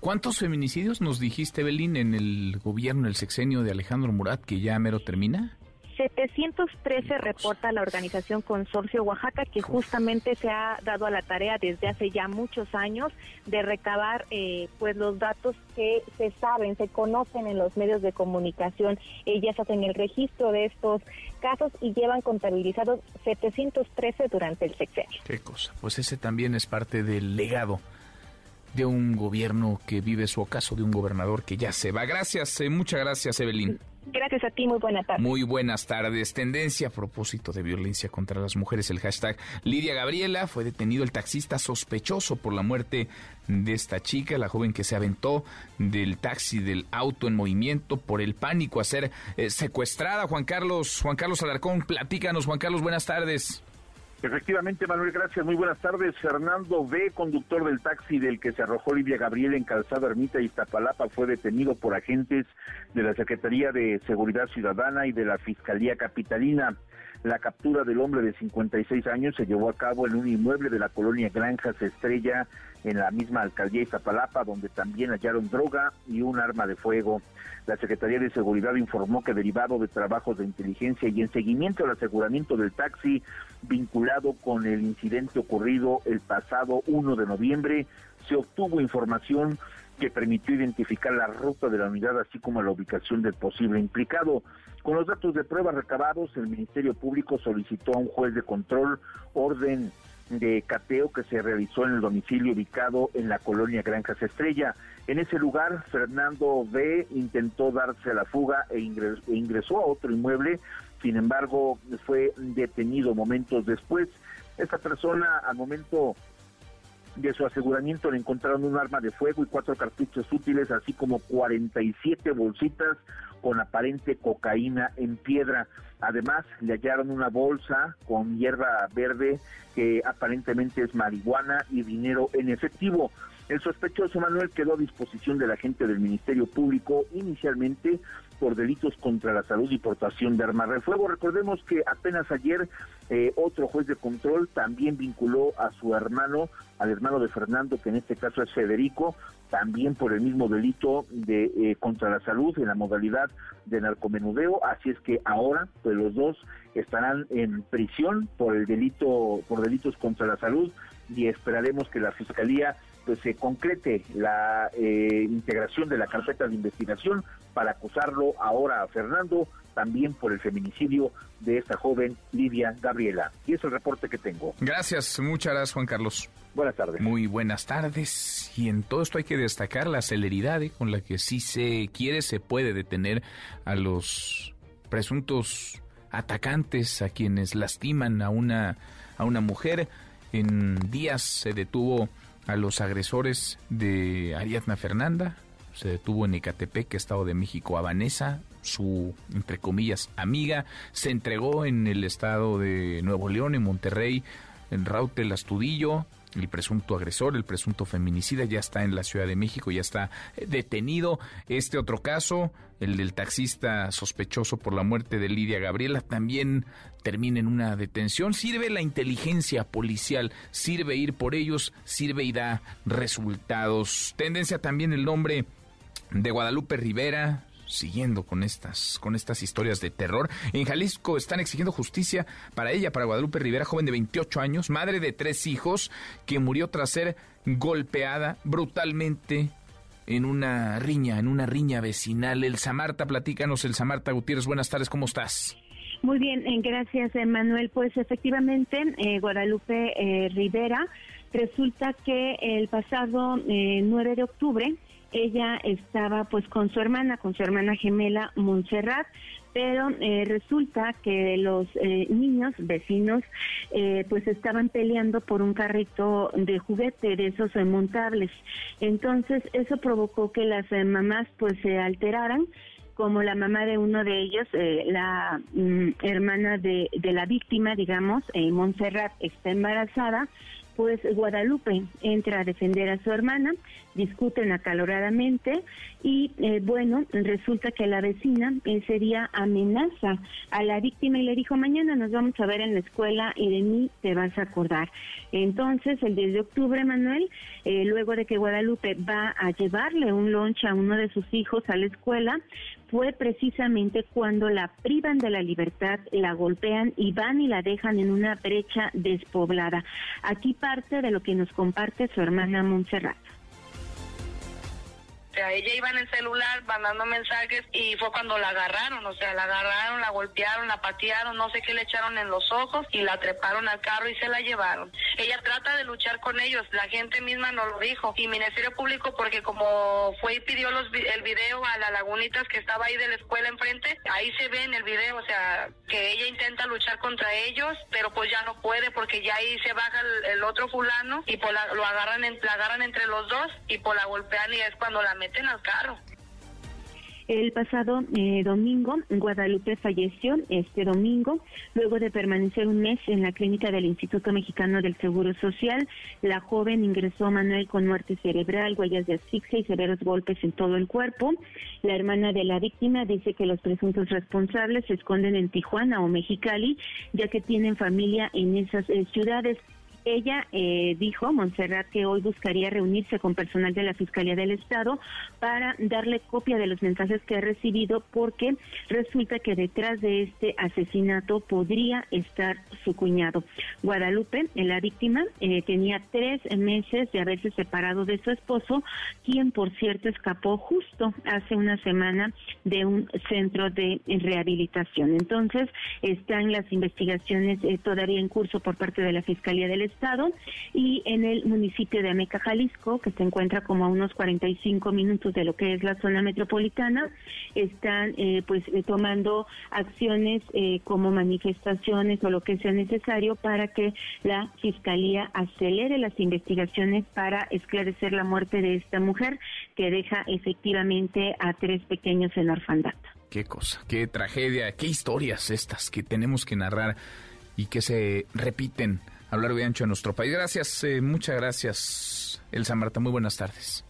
¿Cuántos feminicidios nos dijiste, Evelyn, en el gobierno, el sexenio de Alejandro Murat, que ya mero termina? 713 reporta la organización Consorcio Oaxaca que justamente se ha dado a la tarea desde hace ya muchos años de recabar eh, pues los datos que se saben, se conocen en los medios de comunicación. Ellas hacen el registro de estos casos y llevan contabilizados 713 durante el sexenio. Qué cosa. Pues ese también es parte del legado de un gobierno que vive su ocaso, de un gobernador que ya se va. Gracias, eh, muchas gracias, Evelyn. Gracias a ti, muy buenas tardes. Muy buenas tardes. Tendencia a propósito de violencia contra las mujeres, el hashtag Lidia Gabriela. Fue detenido el taxista sospechoso por la muerte de esta chica, la joven que se aventó del taxi, del auto en movimiento por el pánico a ser eh, secuestrada. Juan Carlos, Juan Carlos Alarcón, platícanos. Juan Carlos, buenas tardes. Efectivamente, Manuel, gracias. Muy buenas tardes. Fernando B., conductor del taxi del que se arrojó Livia Gabriel en Calzada Ermita Iztapalapa, fue detenido por agentes de la Secretaría de Seguridad Ciudadana y de la Fiscalía Capitalina. La captura del hombre de 56 años se llevó a cabo en un inmueble de la colonia Granjas Estrella, en la misma alcaldía Iztapalapa, donde también hallaron droga y un arma de fuego. La Secretaría de Seguridad informó que derivado de trabajos de inteligencia y en seguimiento al aseguramiento del taxi vinculado con el incidente ocurrido el pasado 1 de noviembre, se obtuvo información que permitió identificar la ruta de la unidad así como la ubicación del posible implicado. Con los datos de prueba recabados, el Ministerio Público solicitó a un juez de control orden de cateo que se realizó en el domicilio ubicado en la colonia Granjas Estrella. En ese lugar, Fernando B. intentó darse la fuga e e ingresó a otro inmueble, sin embargo, fue detenido momentos después. Esta persona, al momento de su aseguramiento, le encontraron un arma de fuego y cuatro cartuchos útiles, así como 47 bolsitas con aparente cocaína en piedra. Además, le hallaron una bolsa con hierba verde que aparentemente es marihuana y dinero en efectivo. El sospechoso Manuel quedó a disposición de la gente del Ministerio Público inicialmente por delitos contra la salud y portación de armas de fuego. Recordemos que apenas ayer eh, otro juez de control también vinculó a su hermano, al hermano de Fernando, que en este caso es Federico, también por el mismo delito de eh, contra la salud en la modalidad de narcomenudeo. Así es que ahora, pues los dos estarán en prisión por el delito, por delitos contra la salud y esperaremos que la fiscalía pues se concrete la eh, integración de la carpeta de investigación para acusarlo ahora a Fernando también por el feminicidio de esta joven Lidia Gabriela. Y es el reporte que tengo. Gracias, muchas gracias Juan Carlos. Buenas tardes. Muy buenas tardes. Y en todo esto hay que destacar la celeridad ¿eh? con la que si se quiere se puede detener a los presuntos atacantes, a quienes lastiman a una, a una mujer. En días se detuvo a los agresores de Ariadna Fernanda, se detuvo en Ecatepec, Estado de México, a Vanessa, su, entre comillas, amiga, se entregó en el estado de Nuevo León, en Monterrey, en Rautel Astudillo, el presunto agresor, el presunto feminicida, ya está en la Ciudad de México, ya está detenido. Este otro caso, el del taxista sospechoso por la muerte de Lidia Gabriela, también termina en una detención. Sirve la inteligencia policial, sirve ir por ellos, sirve y da resultados. Tendencia también el nombre de Guadalupe Rivera, siguiendo con estas, con estas historias de terror. En Jalisco están exigiendo justicia para ella, para Guadalupe Rivera, joven de 28 años, madre de tres hijos, que murió tras ser golpeada brutalmente en una riña, en una riña vecinal. El Samarta, platícanos, el Samarta Gutiérrez, buenas tardes, ¿cómo estás? Muy bien, eh, gracias Manuel. Pues efectivamente, eh, Guadalupe eh, Rivera, resulta que el pasado 9 de octubre, ella estaba pues con su hermana, con su hermana gemela Montserrat, pero eh, resulta que los eh, niños vecinos eh, pues estaban peleando por un carrito de juguete de esos montables. Entonces eso provocó que las mamás pues se alteraran como la mamá de uno de ellos, la mm, hermana de, de, la víctima, digamos, Montserrat, está embarazada, pues Guadalupe entra a defender a su hermana, discuten acaloradamente y eh, bueno, resulta que la vecina ese día amenaza a la víctima y le dijo, mañana nos vamos a ver en la escuela y de mí te vas a acordar. Entonces, el 10 de octubre, Manuel, eh, luego de que Guadalupe va a llevarle un lunch a uno de sus hijos a la escuela, fue precisamente cuando la privan de la libertad, la golpean y van y la dejan en una brecha despoblada. Aquí parte de lo que nos comparte su hermana Montserrat. Sea, ella iba en el celular mandando mensajes y fue cuando la agarraron, o sea, la agarraron, la golpearon, la patearon, no sé qué le echaron en los ojos y la treparon al carro y se la llevaron. Ella trata de luchar con ellos, la gente misma nos lo dijo y Ministerio Público porque como fue y pidió los, el video a la Lagunitas que estaba ahí de la escuela enfrente, ahí se ve en el video, o sea, que ella intenta luchar contra ellos, pero pues ya no puede porque ya ahí se baja el, otro fulano y pues la, lo agarran, en, la agarran entre los dos y pues la golpean y es cuando la meten El pasado eh, domingo, Guadalupe falleció este domingo, luego de permanecer un mes en la clínica del Instituto Mexicano del Seguro Social. La joven ingresó Manuel con muerte cerebral, huellas de asfixia y severos golpes en todo el cuerpo. La hermana de la víctima dice que los presuntos responsables se esconden en Tijuana o Mexicali, ya que tienen familia en esas eh, ciudades. Ella eh, dijo, Montserrat, que hoy buscaría reunirse con personal de la Fiscalía del Estado para darle copia de los mensajes que ha recibido porque resulta que detrás de este asesinato podría estar su cuñado. Guadalupe, la víctima, eh, tenía tres meses de haberse separado de su esposo, quien por cierto escapó justo hace una semana de un centro de rehabilitación. Entonces, están las investigaciones eh, todavía en curso por parte de la Fiscalía del Estado Estado y en el municipio de Ameca, Jalisco, que se encuentra como a unos 45 minutos de lo que es la zona metropolitana, están eh, pues eh, tomando acciones eh, como manifestaciones o lo que sea necesario para que la fiscalía acelere las investigaciones para esclarecer la muerte de esta mujer que deja efectivamente a tres pequeños en orfandad. Qué cosa, qué tragedia, qué historias estas que tenemos que narrar y que se repiten a lo largo y ancho de nuestro país. Gracias, eh, muchas gracias, Elsa Marta. Muy buenas tardes.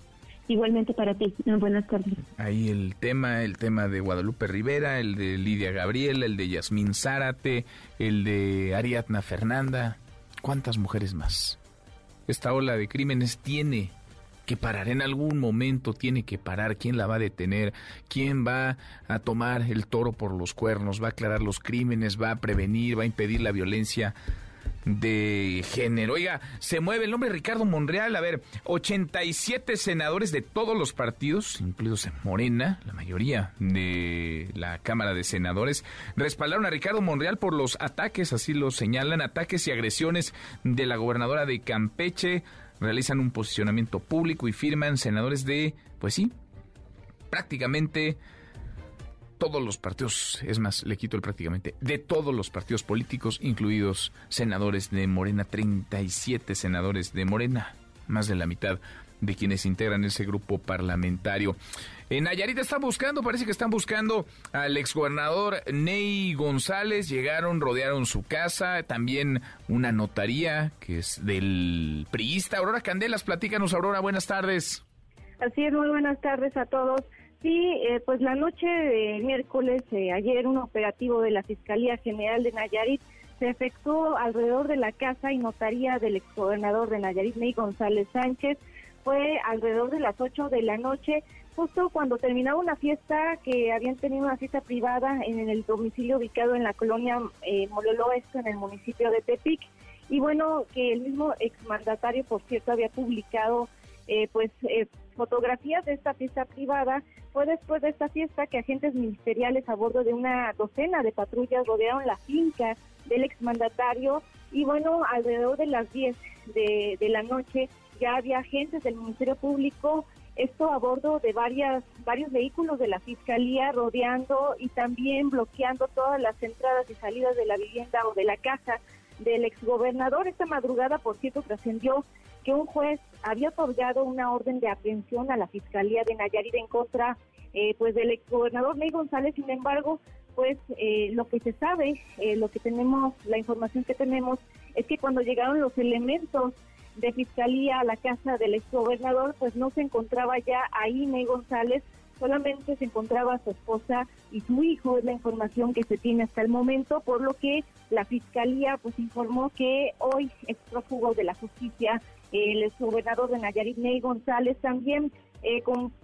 Igualmente para ti. Buenas tardes. Ahí el tema, el tema de Guadalupe Rivera, el de Lidia Gabriela, el de Yasmín Zárate, el de Ariadna Fernanda. ¿Cuántas mujeres más? Esta ola de crímenes tiene que parar en algún momento, tiene que parar. ¿Quién la va a detener? ¿Quién va a tomar el toro por los cuernos? ¿Va a aclarar los crímenes? ¿Va a prevenir? ¿Va a impedir la violencia? De género. Oiga, se mueve el nombre Ricardo Monreal. A ver, 87 senadores de todos los partidos, incluidos en Morena, la mayoría de la Cámara de Senadores, respaldaron a Ricardo Monreal por los ataques, así lo señalan, ataques y agresiones de la gobernadora de Campeche. Realizan un posicionamiento público y firman senadores de, pues sí, prácticamente todos los partidos, es más, le quito el prácticamente, de todos los partidos políticos, incluidos senadores de Morena, 37 senadores de Morena, más de la mitad de quienes integran ese grupo parlamentario. En Nayarit están buscando, parece que están buscando al exgobernador Ney González. Llegaron, rodearon su casa, también una notaría que es del priista. Aurora Candelas, platícanos, Aurora, buenas tardes. Así es, muy buenas tardes a todos. Sí, eh, pues la noche de miércoles, eh, ayer, un operativo de la Fiscalía General de Nayarit se efectuó alrededor de la casa y notaría del exgobernador de Nayarit, Ney González Sánchez. Fue alrededor de las 8 de la noche, justo cuando terminaba una fiesta que habían tenido una fiesta privada en, el domicilio ubicado en la colonia eh, Oeste, en el municipio de Tepic. Y bueno, que el mismo exmandatario, por cierto, había publicado eh, pues eh, fotografías de esta fiesta privada. Fue después de esta fiesta que agentes ministeriales a bordo de una docena de patrullas rodearon la finca del exmandatario y bueno, alrededor de las 10 de, de la noche ya había agentes del Ministerio Público, esto a bordo de varias, varios vehículos de la Fiscalía rodeando y también bloqueando todas las entradas y salidas de la vivienda o de la casa del exgobernador. Esta madrugada, por cierto, trascendió que un juez había otorgado una orden de aprehensión a la Fiscalía de Nayarit en contra eh, pues del exgobernador Ney González. Sin embargo, pues eh, lo que se sabe, eh, lo que tenemos, la información que tenemos es que cuando llegaron los elementos de Fiscalía a la casa del exgobernador, pues no se encontraba ya ahí Ney González, solamente se encontraba su esposa y su hijo, es la información que se tiene hasta el momento, por lo que la Fiscalía pues informó que hoy es prófugo de la justicia el exgobernador de Nayarit, Ney González, también eh,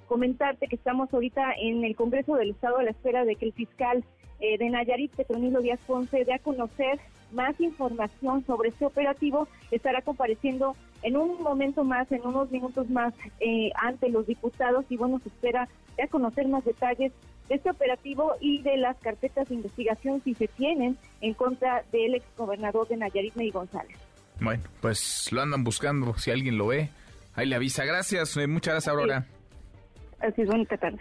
comentarte que estamos ahorita en el Congreso del Estado a la espera de que el fiscal eh, de Nayarit, Petronilo Díaz Ponce, dé a conocer más información sobre este operativo. Estará compareciendo en un momento más, en unos minutos más, eh, ante los diputados y bueno, se espera de a conocer más detalles de este operativo y de las carpetas de investigación si se tienen en contra del exgobernador de Nayarit, Ney González. Bueno, pues lo andan buscando, si alguien lo ve, ahí le avisa. Gracias, eh, muchas gracias, Aurora. Así es.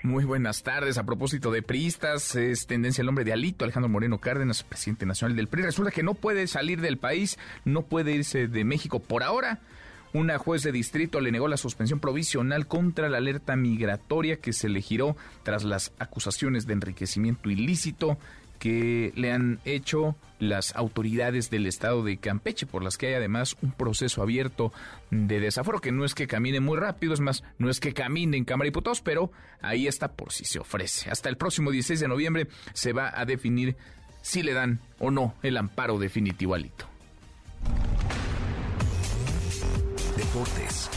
Muy buenas tardes. A propósito de priistas, es tendencia el nombre de Alito, Alejandro Moreno Cárdenas, presidente nacional del PRI. Resulta que no puede salir del país, no puede irse de México por ahora. Una juez de distrito le negó la suspensión provisional contra la alerta migratoria que se le giró tras las acusaciones de enriquecimiento ilícito que le han hecho las autoridades del estado de Campeche, por las que hay además un proceso abierto de desaforo, que no es que camine muy rápido, es más, no es que camine en Cámara de Diputados, pero ahí está por si se ofrece. Hasta el próximo 16 de noviembre se va a definir si le dan o no el amparo definitivo al hito. Deportes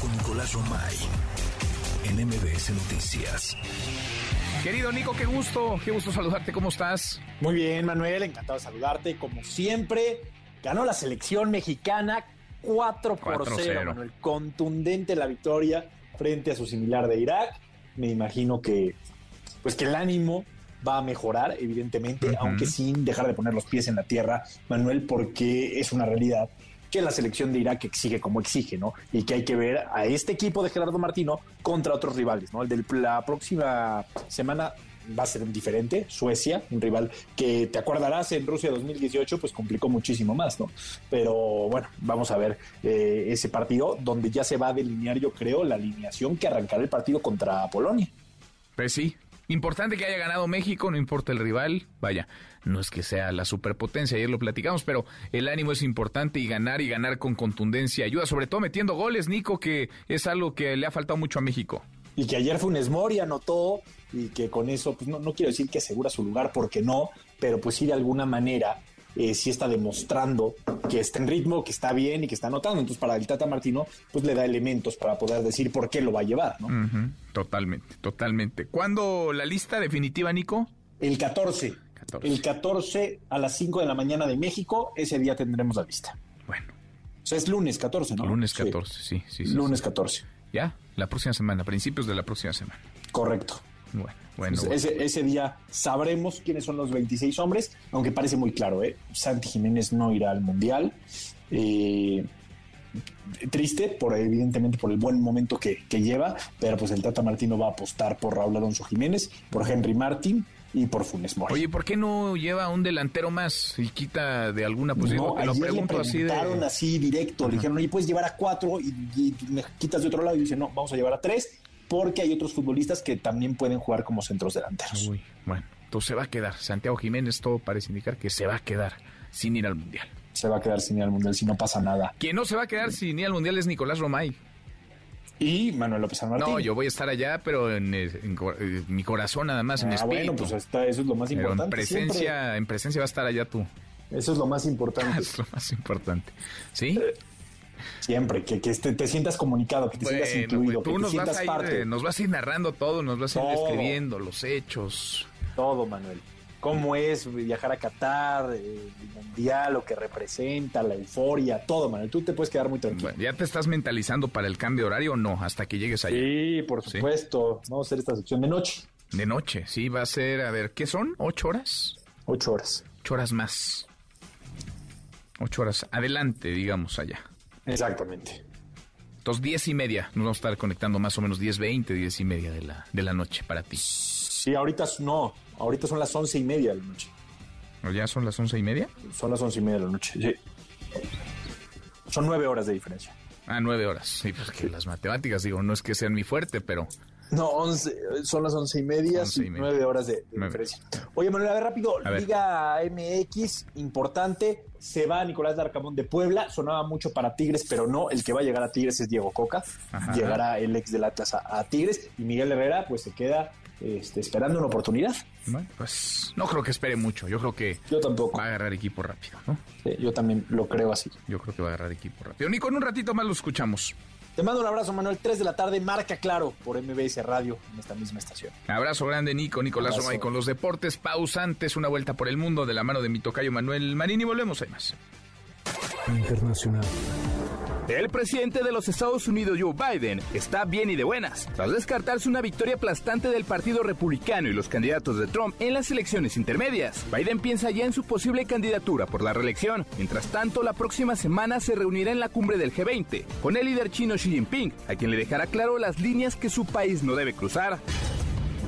con Nicolás Romay en MBS Noticias. Querido Nico, qué gusto, qué gusto saludarte, ¿cómo estás? Muy bien, Manuel, encantado de saludarte. Como siempre, ganó la selección mexicana 4 por 0, Manuel. Contundente la victoria frente a su similar de Irak. Me imagino que, pues que el ánimo va a mejorar, evidentemente, aunque sin dejar de poner los pies en la tierra, Manuel, porque es una realidad que la selección de Irak exige como exige, ¿no? Y que hay que ver a este equipo de Gerardo Martino contra otros rivales, ¿no? El de la próxima semana va a ser diferente, Suecia, un rival que te acordarás en Rusia 2018, pues complicó muchísimo más, ¿no? Pero bueno, vamos a ver eh, ese partido donde ya se va a delinear, yo creo, la alineación que arrancará el partido contra Polonia. Pues sí, Importante que haya ganado México, no importa el rival. Vaya, no es que sea la superpotencia, ayer lo platicamos, pero el ánimo es importante y ganar y ganar con contundencia ayuda, sobre todo metiendo goles, Nico, que es algo que le ha faltado mucho a México. Y que ayer Funes Mori anotó y que con eso, pues no, no quiero decir que asegura su lugar, porque no, pero pues sí de alguna manera eh, sí está demostrando que está en ritmo, que está bien y que está anotando. Entonces, para el Tata Martino, pues le da elementos para poder decir por qué lo va a llevar, ¿no? Totalmente, totalmente. ¿Cuándo la lista definitiva, Nico? El 14. El 14 a las 5 de la mañana de México, ese día tendremos la lista. Bueno. O sea, es lunes 14, ¿no? Lunes 14, sí, sí, sí. lunes 14. Ya, la próxima semana, principios de la próxima semana. Correcto. Bueno, bueno, Ese, ese, día sabremos quiénes son los 26 hombres, aunque parece muy claro, ¿eh? Santi Jiménez no irá al Mundial. Eh, triste, por evidentemente por el buen momento que, lleva, pero pues el Tata Martino va a apostar por Raúl Alonso Jiménez, por Henry Martin y por Funes Mori. Oye, ¿por qué no lleva un delantero más y quita de alguna posición? No, lo pregunto así de... así directo, le dijeron, oye, puedes llevar a cuatro y, y, me quitas de otro lado y dice, no, vamos a llevar a tres porque hay otros futbolistas que también pueden jugar como centros delanteros. Uy, bueno, entonces se va a quedar. Santiago Jiménez, todo parece indicar que se va a quedar sin ir al Mundial. Se va a quedar sin ir al Mundial si no pasa nada. Quien no se va a quedar sin ir al Mundial es Nicolás Romay. Y Manuel López San Martín. No, yo voy a estar allá, pero en, mi corazón nada más, en ah, espíritu. Bueno, pues está, eso es lo más importante. en presencia, en presencia va a estar allá tú. Eso es lo más importante. es lo más importante. ¿Sí? Eh, Siempre, que, que te, sientas comunicado, que te sientas incluido, que nos te sientas vas a parte. nos vas a ir narrando todo, nos vas a ir describiendo los hechos. Todo, Manuel. Cómo es viajar a Qatar, el mundial, lo que representa, la euforia, todo, Manuel. Tú te puedes quedar muy tranquilo. ¿Ya te estás mentalizando para el cambio de horario o no? Hasta que llegues allá. Sí, por supuesto. Vamos a hacer esta sección de noche. De noche, sí, va a ser, a ver, ¿qué son? ¿Ocho horas? Ocho horas. Ocho horas más. Ocho horas adelante, digamos, allá. Exactamente. Entonces, diez y media, nos vamos a estar conectando más o menos diez, veinte, diez y media de la, de la noche para ti. Sí, ahorita no, ahorita son las once y media de la noche. ¿O ya son las once y media? Son las once y media de la noche, sí. Son nueve horas de diferencia. Ah, nueve horas. Sí, pues que las matemáticas, digo, no es que sean mi fuerte, pero... No, once, son las once y media, nueve horas de, diferencia. Oye, Manuel, a ver rápido, Liga MX, importante, se va Nicolás Darcamón de Puebla, sonaba mucho para Tigres, pero no, el que va a llegar a Tigres es Diego Coca, llegará el ex del Atlas a, Tigres, y Miguel Herrera pues se queda este, esperando una oportunidad. pues no creo que espere mucho, yo creo que yo tampoco. va a agarrar equipo rápido, ¿no? yo también lo creo así. Yo creo que va a agarrar equipo rápido. Nico, en un ratito más lo escuchamos. Te mando un abrazo, Manuel. 3 de la tarde, marca claro por MBS Radio en esta misma estación. Abrazo grande, Nico. Nicolás Romay con los deportes. Pausantes, una vuelta por el mundo de la mano de mi tocayo Manuel Marín y volvemos. Hay más. Internacional. El presidente de los Estados Unidos, Joe Biden, está bien y de buenas, tras descartarse una victoria aplastante del Partido Republicano y los candidatos de Trump en las elecciones intermedias. Biden piensa ya en su posible candidatura por la reelección. Mientras tanto, la próxima semana se reunirá en la cumbre del G20 con el líder chino Xi Jinping, a quien le dejará claro las líneas que su país no debe cruzar.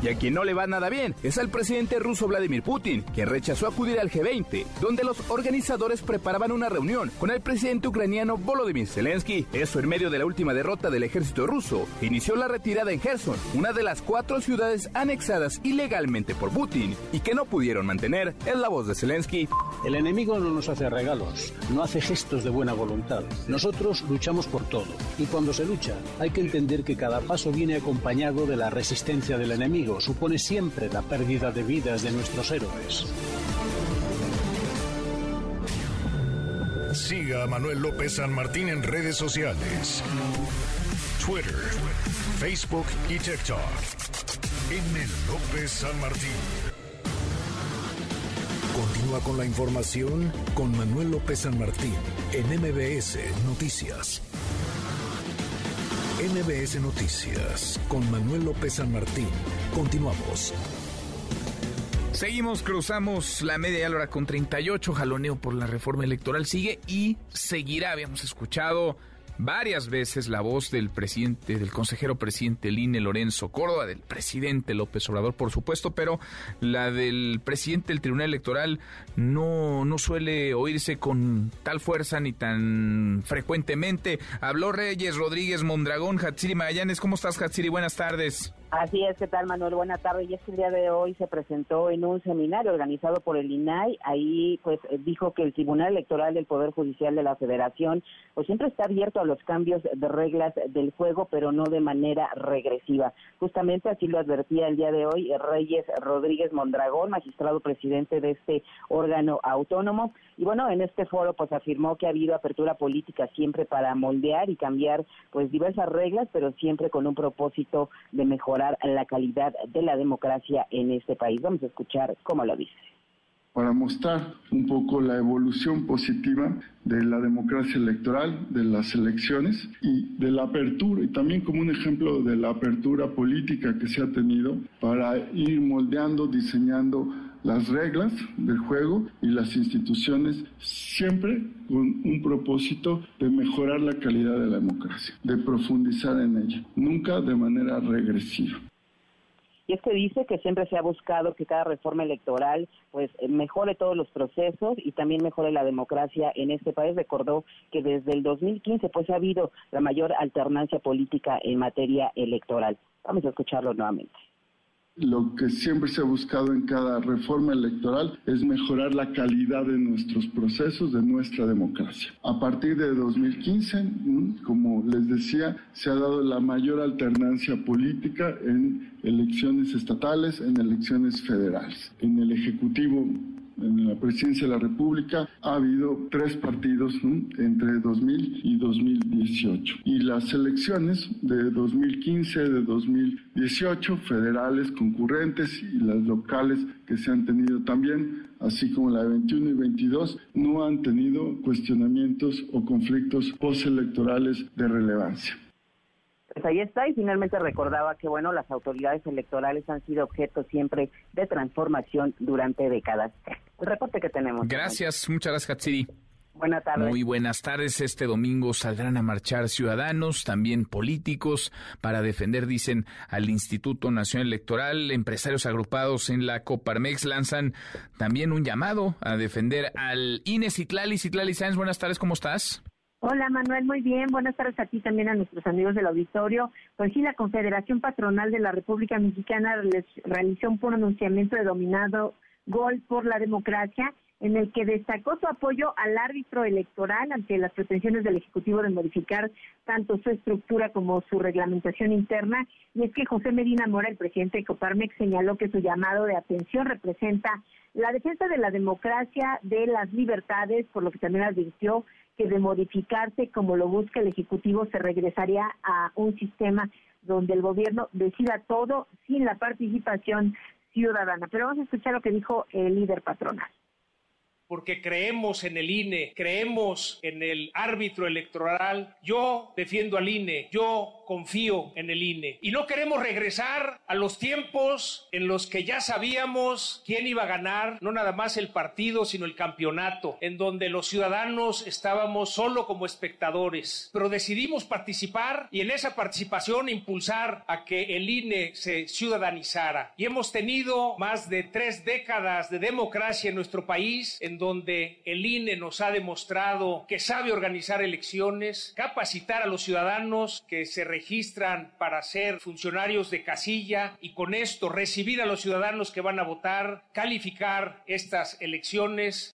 Y a quien no le va nada bien es al presidente ruso Vladimir Putin, quien rechazó acudir al G20, donde los organizadores preparaban una reunión con el presidente ucraniano Volodymyr Zelensky. Eso en medio de la última derrota del ejército ruso, inició la retirada en Gerson, una de las cuatro ciudades anexadas ilegalmente por Putin y que no pudieron mantener. Es la voz de Zelensky. El enemigo no nos hace regalos, no hace gestos de buena voluntad. Nosotros luchamos por todo. Y cuando se lucha, hay que entender que cada paso viene acompañado de la resistencia del enemigo supone siempre la pérdida de vidas de nuestros héroes. Siga a Manuel López San Martín en redes sociales. Twitter, Facebook y TikTok. M. López San Martín. Continúa con la información con Manuel López San Martín en MBS Noticias. MBS Noticias con Manuel López San Martín. Continuamos. Seguimos, cruzamos la media hora con 38, jaloneo por la reforma electoral sigue y seguirá. Habíamos escuchado varias veces la voz del presidente, del consejero presidente Line Lorenzo Córdoba, del presidente López Obrador, por supuesto, pero la del presidente del Tribunal Electoral no, no suele oírse con tal fuerza ni tan frecuentemente. Habló Reyes Rodríguez Mondragón, Hatsiri Magallanes. ¿Cómo estás, Hatsiri? Buenas tardes. Así es, ¿qué tal Manuel? Buenas tardes. Y es que el día de hoy se presentó en un seminario organizado por el INAI. Ahí pues dijo que el Tribunal Electoral del Poder Judicial de la Federación pues siempre está abierto a los cambios de reglas del juego, pero no de manera regresiva. Justamente así lo advertía el día de hoy Reyes Rodríguez Mondragón, magistrado presidente de este órgano autónomo. Y bueno, en este foro pues afirmó que ha habido apertura política siempre para moldear y cambiar pues diversas reglas, pero siempre con un propósito de mejorar la calidad de la democracia en este país. Vamos a escuchar cómo lo dice para mostrar un poco la evolución positiva de la democracia electoral, de las elecciones y de la apertura, y también como un ejemplo de la apertura política que se ha tenido para ir moldeando, diseñando las reglas del juego y las instituciones siempre con un propósito de mejorar la calidad de la democracia, de profundizar en ella, nunca de manera regresiva. Y es que dice que siempre se ha buscado que cada reforma electoral pues mejore todos los procesos y también mejore la democracia en este país. Recordó que desde el 2015 pues ha habido la mayor alternancia política en materia electoral. Vamos a escucharlo nuevamente lo que siempre se ha buscado en cada reforma electoral es mejorar la calidad de nuestros procesos, de nuestra democracia. A partir de 2015, como les decía, se ha dado la mayor alternancia política en elecciones estatales, en elecciones federales. En el Ejecutivo en la presidencia de la República ha habido tres partidos entre 2000 y 2018. Y las elecciones de 2015, de 2018, federales concurrentes y las locales que se han tenido también, así como la de 21 y 22, no han tenido cuestionamientos o conflictos postelectorales de relevancia. Pues ahí está y finalmente recordaba que bueno, las autoridades electorales han sido objeto siempre de transformación durante décadas. El reporte que tenemos. Gracias, muchas gracias, Hatsiri. Buenas tardes. Muy buenas tardes. Este domingo saldrán a marchar ciudadanos, también políticos, para defender, dicen, al Instituto Nacional Electoral. Empresarios agrupados en la Coparmex lanzan también un llamado a defender al INE Citlali. Citlali Sáenz, buenas tardes, ¿cómo estás? Hola Manuel, muy bien. Buenas tardes a ti también a nuestros amigos del auditorio. Pues sí, la Confederación Patronal de la República Mexicana realizó un pronunciamiento denominado Gol por la Democracia en el que destacó su apoyo al árbitro electoral ante las pretensiones del Ejecutivo de modificar tanto su estructura como su reglamentación interna. Y es que José Medina Mora, el presidente de Coparmex, señaló que su llamado de atención representa la defensa de la democracia, de las libertades, por lo que también advirtió que de modificarse como lo busca el Ejecutivo se regresaría a un sistema donde el gobierno decida todo sin la participación ciudadana. Pero vamos a escuchar lo que dijo el líder patronal porque creemos en el INE, creemos en el árbitro electoral. Yo defiendo al INE, yo confío en el INE. Y no queremos regresar a los tiempos en los que ya sabíamos quién iba a ganar, no nada más el partido, sino el campeonato, en donde los ciudadanos estábamos solo como espectadores. Pero decidimos participar y en esa participación impulsar a que el INE se ciudadanizara. Y hemos tenido más de tres décadas de democracia en nuestro país, en donde el INE nos ha demostrado que sabe organizar elecciones, capacitar a los ciudadanos que se registran para ser funcionarios de casilla y con esto recibir a los ciudadanos que van a votar, calificar estas elecciones.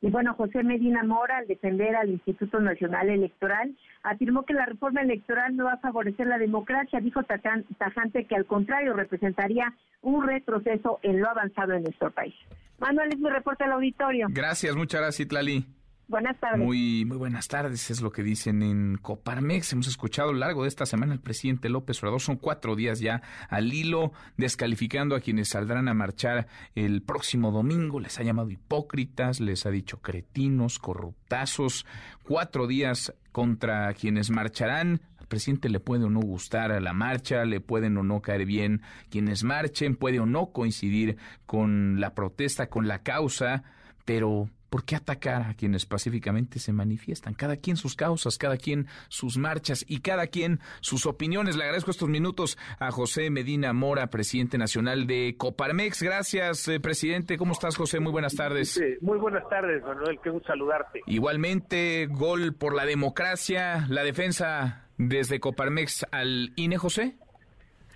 Y bueno, José Medina Mora, al defender al Instituto Nacional Electoral, afirmó que la reforma electoral no va a favorecer la democracia. Dijo tajante que al contrario representaría un retroceso en lo avanzado en nuestro país. Manuel, es mi reporte al auditorio. Gracias, muchas gracias, Itlali. Buenas tardes. Muy, muy buenas tardes, es lo que dicen en Coparmex. Hemos escuchado a lo largo de esta semana al presidente López Obrador. Son cuatro días ya al hilo, descalificando a quienes saldrán a marchar el próximo domingo. Les ha llamado hipócritas, les ha dicho cretinos, corruptazos. Cuatro días contra quienes marcharán al presidente le puede o no gustar a la marcha, le pueden o no caer bien quienes marchen, puede o no coincidir con la protesta, con la causa, pero ¿Por qué atacar a quienes pacíficamente se manifiestan? Cada quien sus causas, cada quien sus marchas y cada quien sus opiniones. Le agradezco estos minutos a José Medina Mora, presidente nacional de Coparmex. Gracias, eh, presidente. ¿Cómo estás, José? Muy buenas tardes. muy buenas tardes, Manuel. Qué gusto saludarte. Igualmente, gol por la democracia, la defensa desde Coparmex al INE, José.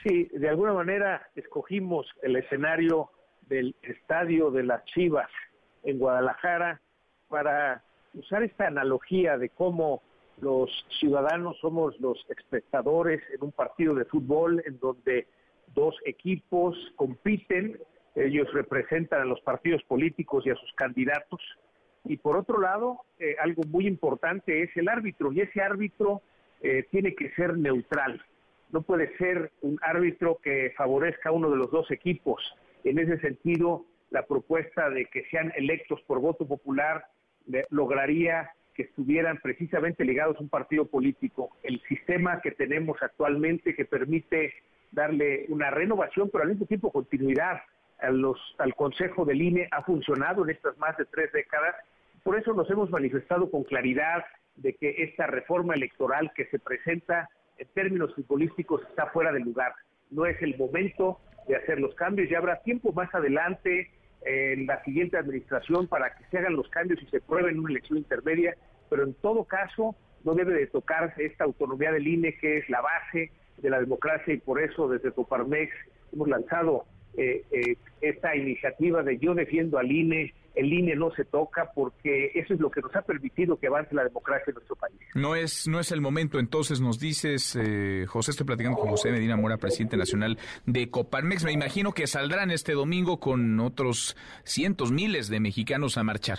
Sí, de alguna manera escogimos el escenario del estadio de las Chivas en Guadalajara para usar esta analogía de cómo los ciudadanos somos los espectadores en un partido de fútbol en donde dos equipos compiten, ellos representan a los partidos políticos y a sus candidatos, y por otro lado, eh, algo muy importante es el árbitro, y ese árbitro eh, tiene que ser neutral, no puede ser un árbitro que favorezca a uno de los dos equipos. En ese sentido, la propuesta de que sean electos por voto popular lograría que estuvieran precisamente ligados a un partido político. El sistema que tenemos actualmente que permite darle una renovación, pero al mismo tiempo continuidad a los, al Consejo del INE ha funcionado en estas más de tres décadas. Por eso nos hemos manifestado con claridad de que esta reforma electoral que se presenta en términos futbolísticos está fuera de lugar. No es el momento de hacer los cambios, ya habrá tiempo más adelante en la siguiente administración para que se hagan los cambios y se prueben en una elección intermedia, pero en todo caso no debe de tocarse esta autonomía del INE que es la base de la democracia y por eso desde Coparmex hemos lanzado eh, eh, esta iniciativa de yo defiendo al INE, el INE no se toca porque eso es lo que nos ha permitido que avance la democracia en nuestro país. No es, no es el momento, entonces nos dices, eh, José, estoy platicando con José Medina Mora, presidente nacional de Coparmex. Me imagino que saldrán este domingo con otros cientos, miles de mexicanos a marchar.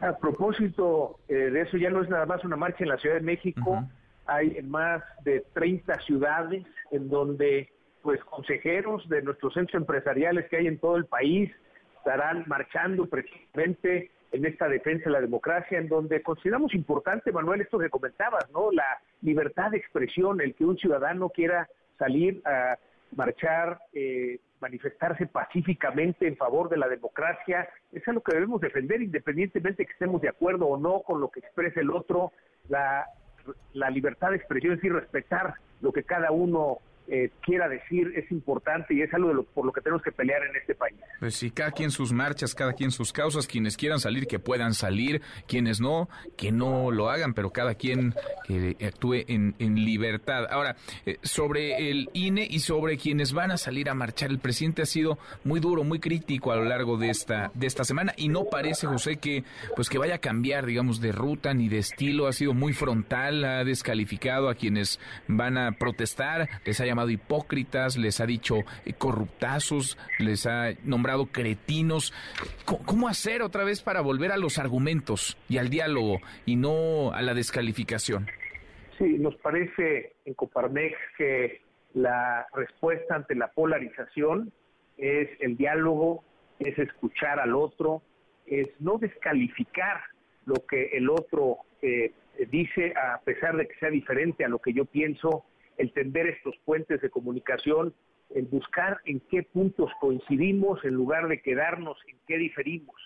A propósito eh, de eso, ya no es nada más una marcha en la Ciudad de México, hay en más de 30 ciudades en donde pues consejeros de nuestros centros empresariales que hay en todo el país, estarán marchando precisamente en esta defensa de la democracia, en donde consideramos importante, Manuel, esto que comentabas, ¿no? La libertad de expresión, el que un ciudadano quiera salir a marchar, eh, manifestarse pacíficamente en favor de la democracia, es algo que debemos defender independientemente que estemos de acuerdo o no con lo que exprese el otro, la, la libertad de expresión es decir, respetar lo que cada uno eh, quiera decir es importante y es algo de lo, por lo que tenemos que pelear en este país. Pues sí, cada quien sus marchas, cada quien sus causas, quienes quieran salir que puedan salir, quienes no, que no lo hagan, pero cada quien que actúe en, libertad. Ahora, eh, sobre el INE y sobre quienes van a salir a marchar, el presidente ha sido muy duro, muy crítico a lo largo de esta, de esta semana y no parece, José, que pues que vaya a cambiar, digamos, de ruta ni de estilo, ha sido muy frontal, ha descalificado a quienes van a protestar, les ha llamado hipócritas, les ha dicho eh, corruptazos, les ha nombrado cretinos. ¿Cómo hacer otra vez para volver a los argumentos y al diálogo y no a la descalificación? Sí, nos parece en Coparmex que la respuesta ante la polarización es el diálogo, es escuchar al otro, es no descalificar lo que el otro eh, dice a pesar de que sea diferente a lo que yo pienso, el tender estos puentes de comunicación, el buscar en qué puntos coincidimos en lugar de quedarnos en qué diferimos.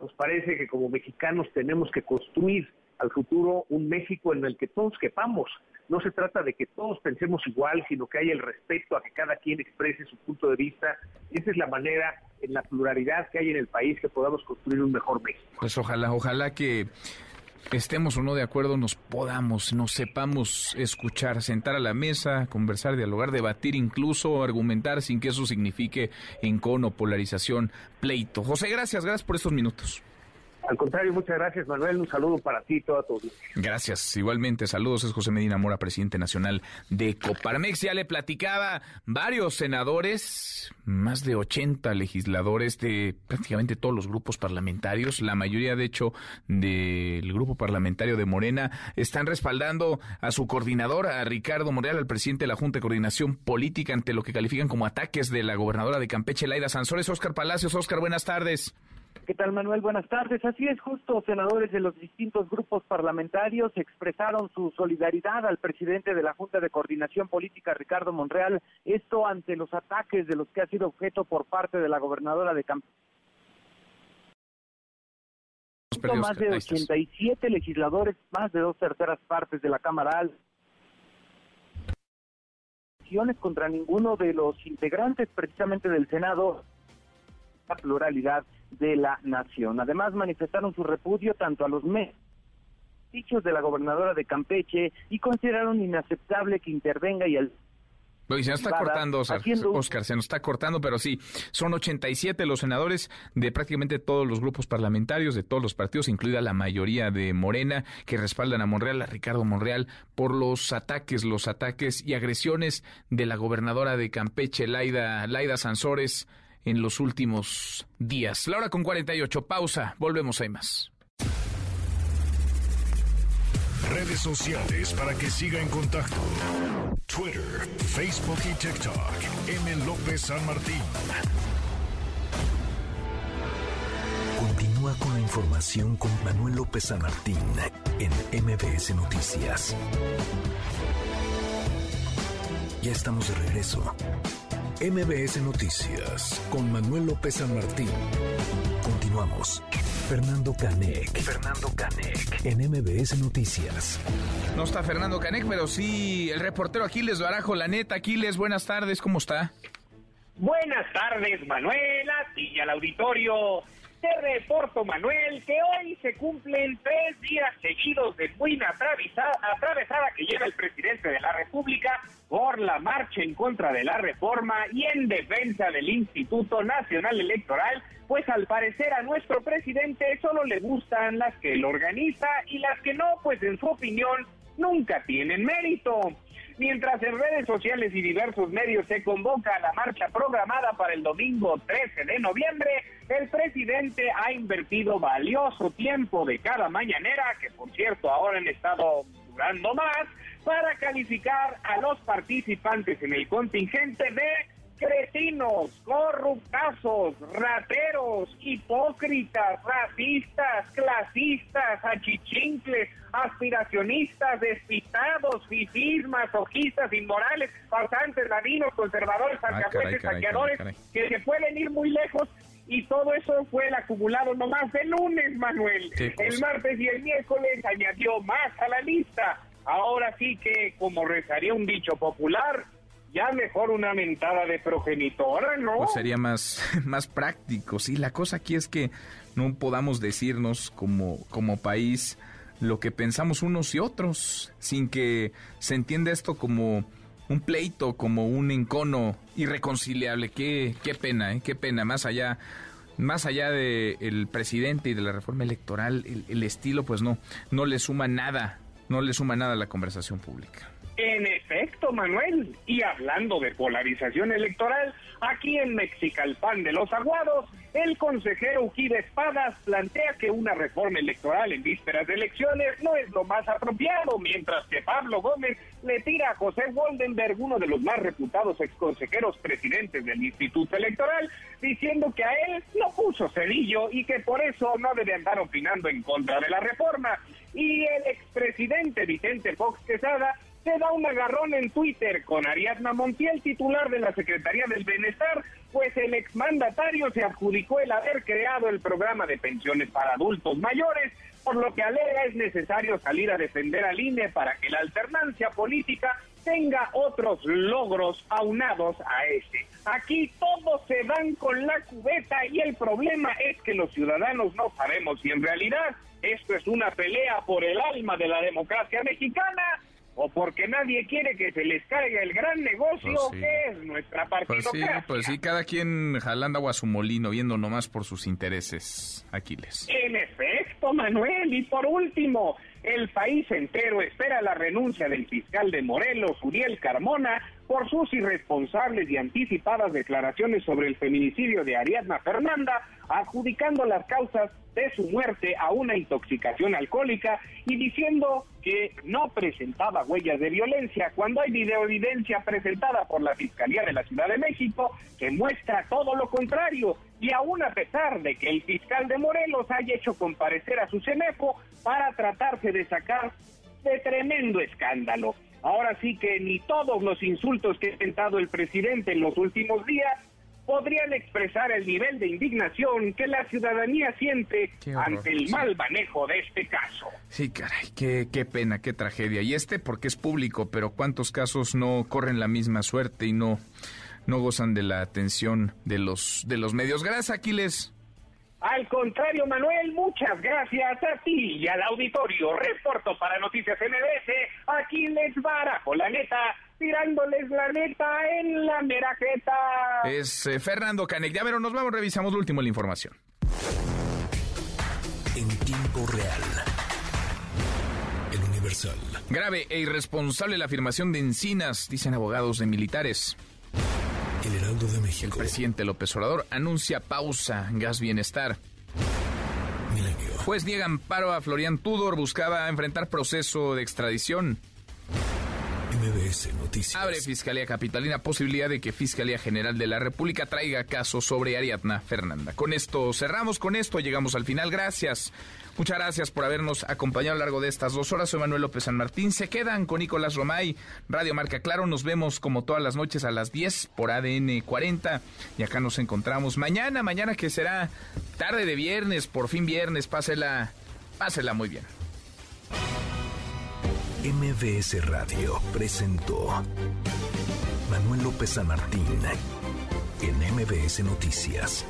Nos parece que como mexicanos tenemos que construir al futuro un México en el que todos quepamos. No se trata de que todos pensemos igual, sino que haya el respeto a que cada quien exprese su punto de vista. Esa es la manera, en la pluralidad que hay en el país, que podamos construir un mejor México. Pues ojalá, ojalá que estemos o no de acuerdo, nos podamos, nos sepamos escuchar, sentar a la mesa, conversar, dialogar, debatir, incluso argumentar sin que eso signifique encono, polarización, pleito. José, gracias, gracias por estos minutos. Al contrario, muchas gracias, Manuel. Un saludo para ti y toda tu Gracias. Igualmente, saludos. Es José Medina Mora, presidente nacional de Coparmex. Ya le platicaba varios senadores, más de 80 legisladores de prácticamente todos los grupos parlamentarios. La mayoría, de hecho, del grupo parlamentario de Morena están respaldando a su coordinador, a Ricardo Morreal, al presidente de la Junta de Coordinación Política, ante lo que califican como ataques de la gobernadora de Campeche, Laida Sansores. Oscar Palacios. Oscar, buenas tardes. ¿Qué tal, Manuel? Buenas tardes. Así es, justo senadores de los distintos grupos parlamentarios expresaron su solidaridad al presidente de la Junta de Coordinación Política, Ricardo Monreal, esto ante los ataques de los que ha sido objeto por parte de la gobernadora de Campeche. Más de 87 legisladores, más de dos terceras partes de la Cámara contra ninguno de los integrantes precisamente del Senado, la pluralidad de la nación. Además, manifestaron su repudio tanto a los dichos de la gobernadora de Campeche y consideraron inaceptable que intervenga y al se nos está cortando, Oscar, se nos está cortando, pero sí, son 87 los senadores de prácticamente todos los grupos parlamentarios, de todos los partidos, incluida la mayoría de Morena, que respaldan a Monreal, a Ricardo Monreal, por los ataques, los ataques y agresiones de la gobernadora de Campeche, Laida, Laida Sansores, en los últimos días. La hora con 48, pausa, volvemos, hay más. Redes sociales para que siga en contacto: Twitter, Facebook y TikTok. M. López San Martín. Continúa con la información con Manuel López San Martín en MBS Noticias. Ya estamos de regreso. MBS Noticias con Manuel López San Martín. Continuamos. Fernando Canec. Fernando Canec. En MBS Noticias. No está Fernando Canec, pero sí el reportero Aquiles Barajo. La neta, Aquiles, buenas tardes, ¿cómo está? Buenas tardes, Manuel, y al auditorio. Te reporto, Manuel, que hoy se cumplen tres días seguidos de buena atravesada que lleva el presidente de la República por la marcha en contra de la reforma y en defensa del Instituto Nacional Electoral, pues al parecer a nuestro presidente solo le gustan las que él organiza y las que no, pues en su opinión nunca tienen mérito. Mientras en redes sociales y diversos medios se convoca la marcha programada para el domingo 13 de noviembre, el presidente ha invertido valioso tiempo de cada mañanera, que por cierto ahora han estado durando más, para calificar a los participantes en el contingente de cretinos, corruptazos, rateros, hipócritas, racistas, clasistas, achichincles, aspiracionistas, despistados, fifís, masoquistas, inmorales, farsantes, ladinos, conservadores, ah, alcahuetes, saqueadores, que se pueden ir muy lejos y todo eso fue el acumulado nomás el lunes, Manuel. el pues. martes y el miércoles añadió más a la lista. Ahora sí que, como rezaría un dicho popular, ya mejor una mentada de progenitora, ¿no? Pues sería más, más práctico, sí. La cosa aquí es que no podamos decirnos como, como país lo que pensamos unos y otros, sin que se entienda esto como un pleito, como un encono irreconciliable. Qué, qué pena, ¿eh? qué pena. Más allá, más allá del presidente y de la reforma electoral, el, el estilo, pues no, no le suma nada, no le suma nada a la conversación pública. En efecto, Manuel, y hablando de polarización electoral, aquí en Mexicalpan de los Aguados, el consejero Ujida Espadas plantea que una reforma electoral en vísperas de elecciones no es lo más apropiado, mientras que Pablo Gómez le tira a José Woldenberg, uno de los más reputados exconsejeros presidentes del Instituto Electoral, diciendo que a él no puso cerillo y que por eso no debe andar opinando en contra de la reforma. Y el expresidente Vicente Fox Quesada se da un agarrón en Twitter con Ariadna Montiel, titular de la Secretaría del Bienestar, pues el exmandatario se adjudicó el haber creado el programa de pensiones para adultos mayores, por lo que alega es necesario salir a defender al INE para que la alternancia política tenga otros logros aunados a ese. Aquí todos se dan con la cubeta y el problema es que los ciudadanos no sabemos si en realidad esto es una pelea por el alma de la democracia mexicana o porque nadie quiere que se les caiga el gran negocio Pues sí. que es nuestra Pues sí, partidocracia. pues sí, cada quien jalando agua a su molino, viendo nomás por sus intereses, Aquiles. En efecto, Manuel, y por último, el país entero espera la renuncia del fiscal de Morelos, Uriel Carmona, por sus irresponsables y anticipadas declaraciones sobre el feminicidio de Ariadna Fernanda, adjudicando las causas de su muerte a una intoxicación alcohólica y diciendo que no presentaba huellas de violencia cuando hay videoevidencia presentada por la Fiscalía de la Ciudad de México que muestra todo lo contrario y aún a pesar de que el fiscal de Morelos haya hecho comparecer a su CENEFO para tratarse de sacar de tremendo escándalo. Ahora sí que ni todos los insultos que ha intentado el presidente en los últimos días podrían expresar el nivel de indignación que la ciudadanía siente horror, ante el sí. mal manejo de este caso. Sí, caray, qué, qué pena, qué tragedia. Y este porque es público, pero ¿cuántos casos no corren la misma suerte y no, no gozan de la atención de los, de los medios? Gracias, Aquiles. Al contrario, Manuel, muchas gracias a ti y al auditorio. Reporto para Noticias MBS, aquí les barajo la neta, tirándoles la neta en la mera jeta. Es eh, Fernando Canek. Ya, pero nos vamos, revisamos lo último de la información. En tiempo real. El Universal. Grave e irresponsable la afirmación de Encinas, dicen abogados de militares. El Heraldo de México. El presidente López Obrador anuncia pausa gas bienestar. Milenio. Juez niega amparo a Florian Tudor, buscaba enfrentar proceso de extradición. MBS Noticias. Abre Fiscalía Capitalina posibilidad de que Fiscalía General de la República traiga caso sobre Ariadna Fernanda. Con esto cerramos, con esto llegamos al final. Gracias. Muchas gracias por habernos acompañado a lo largo de estas dos horas. Soy Manuel López San Martín. Se quedan con Nicolás Romay, Radio Marca Claro. Nos vemos como todas las noches a las 10 por ADN 40. Y acá nos encontramos mañana, mañana que será tarde de viernes, por fin viernes. Pásela, pásela muy bien. MBS Radio presentó Manuel López San Martín en MBS Noticias.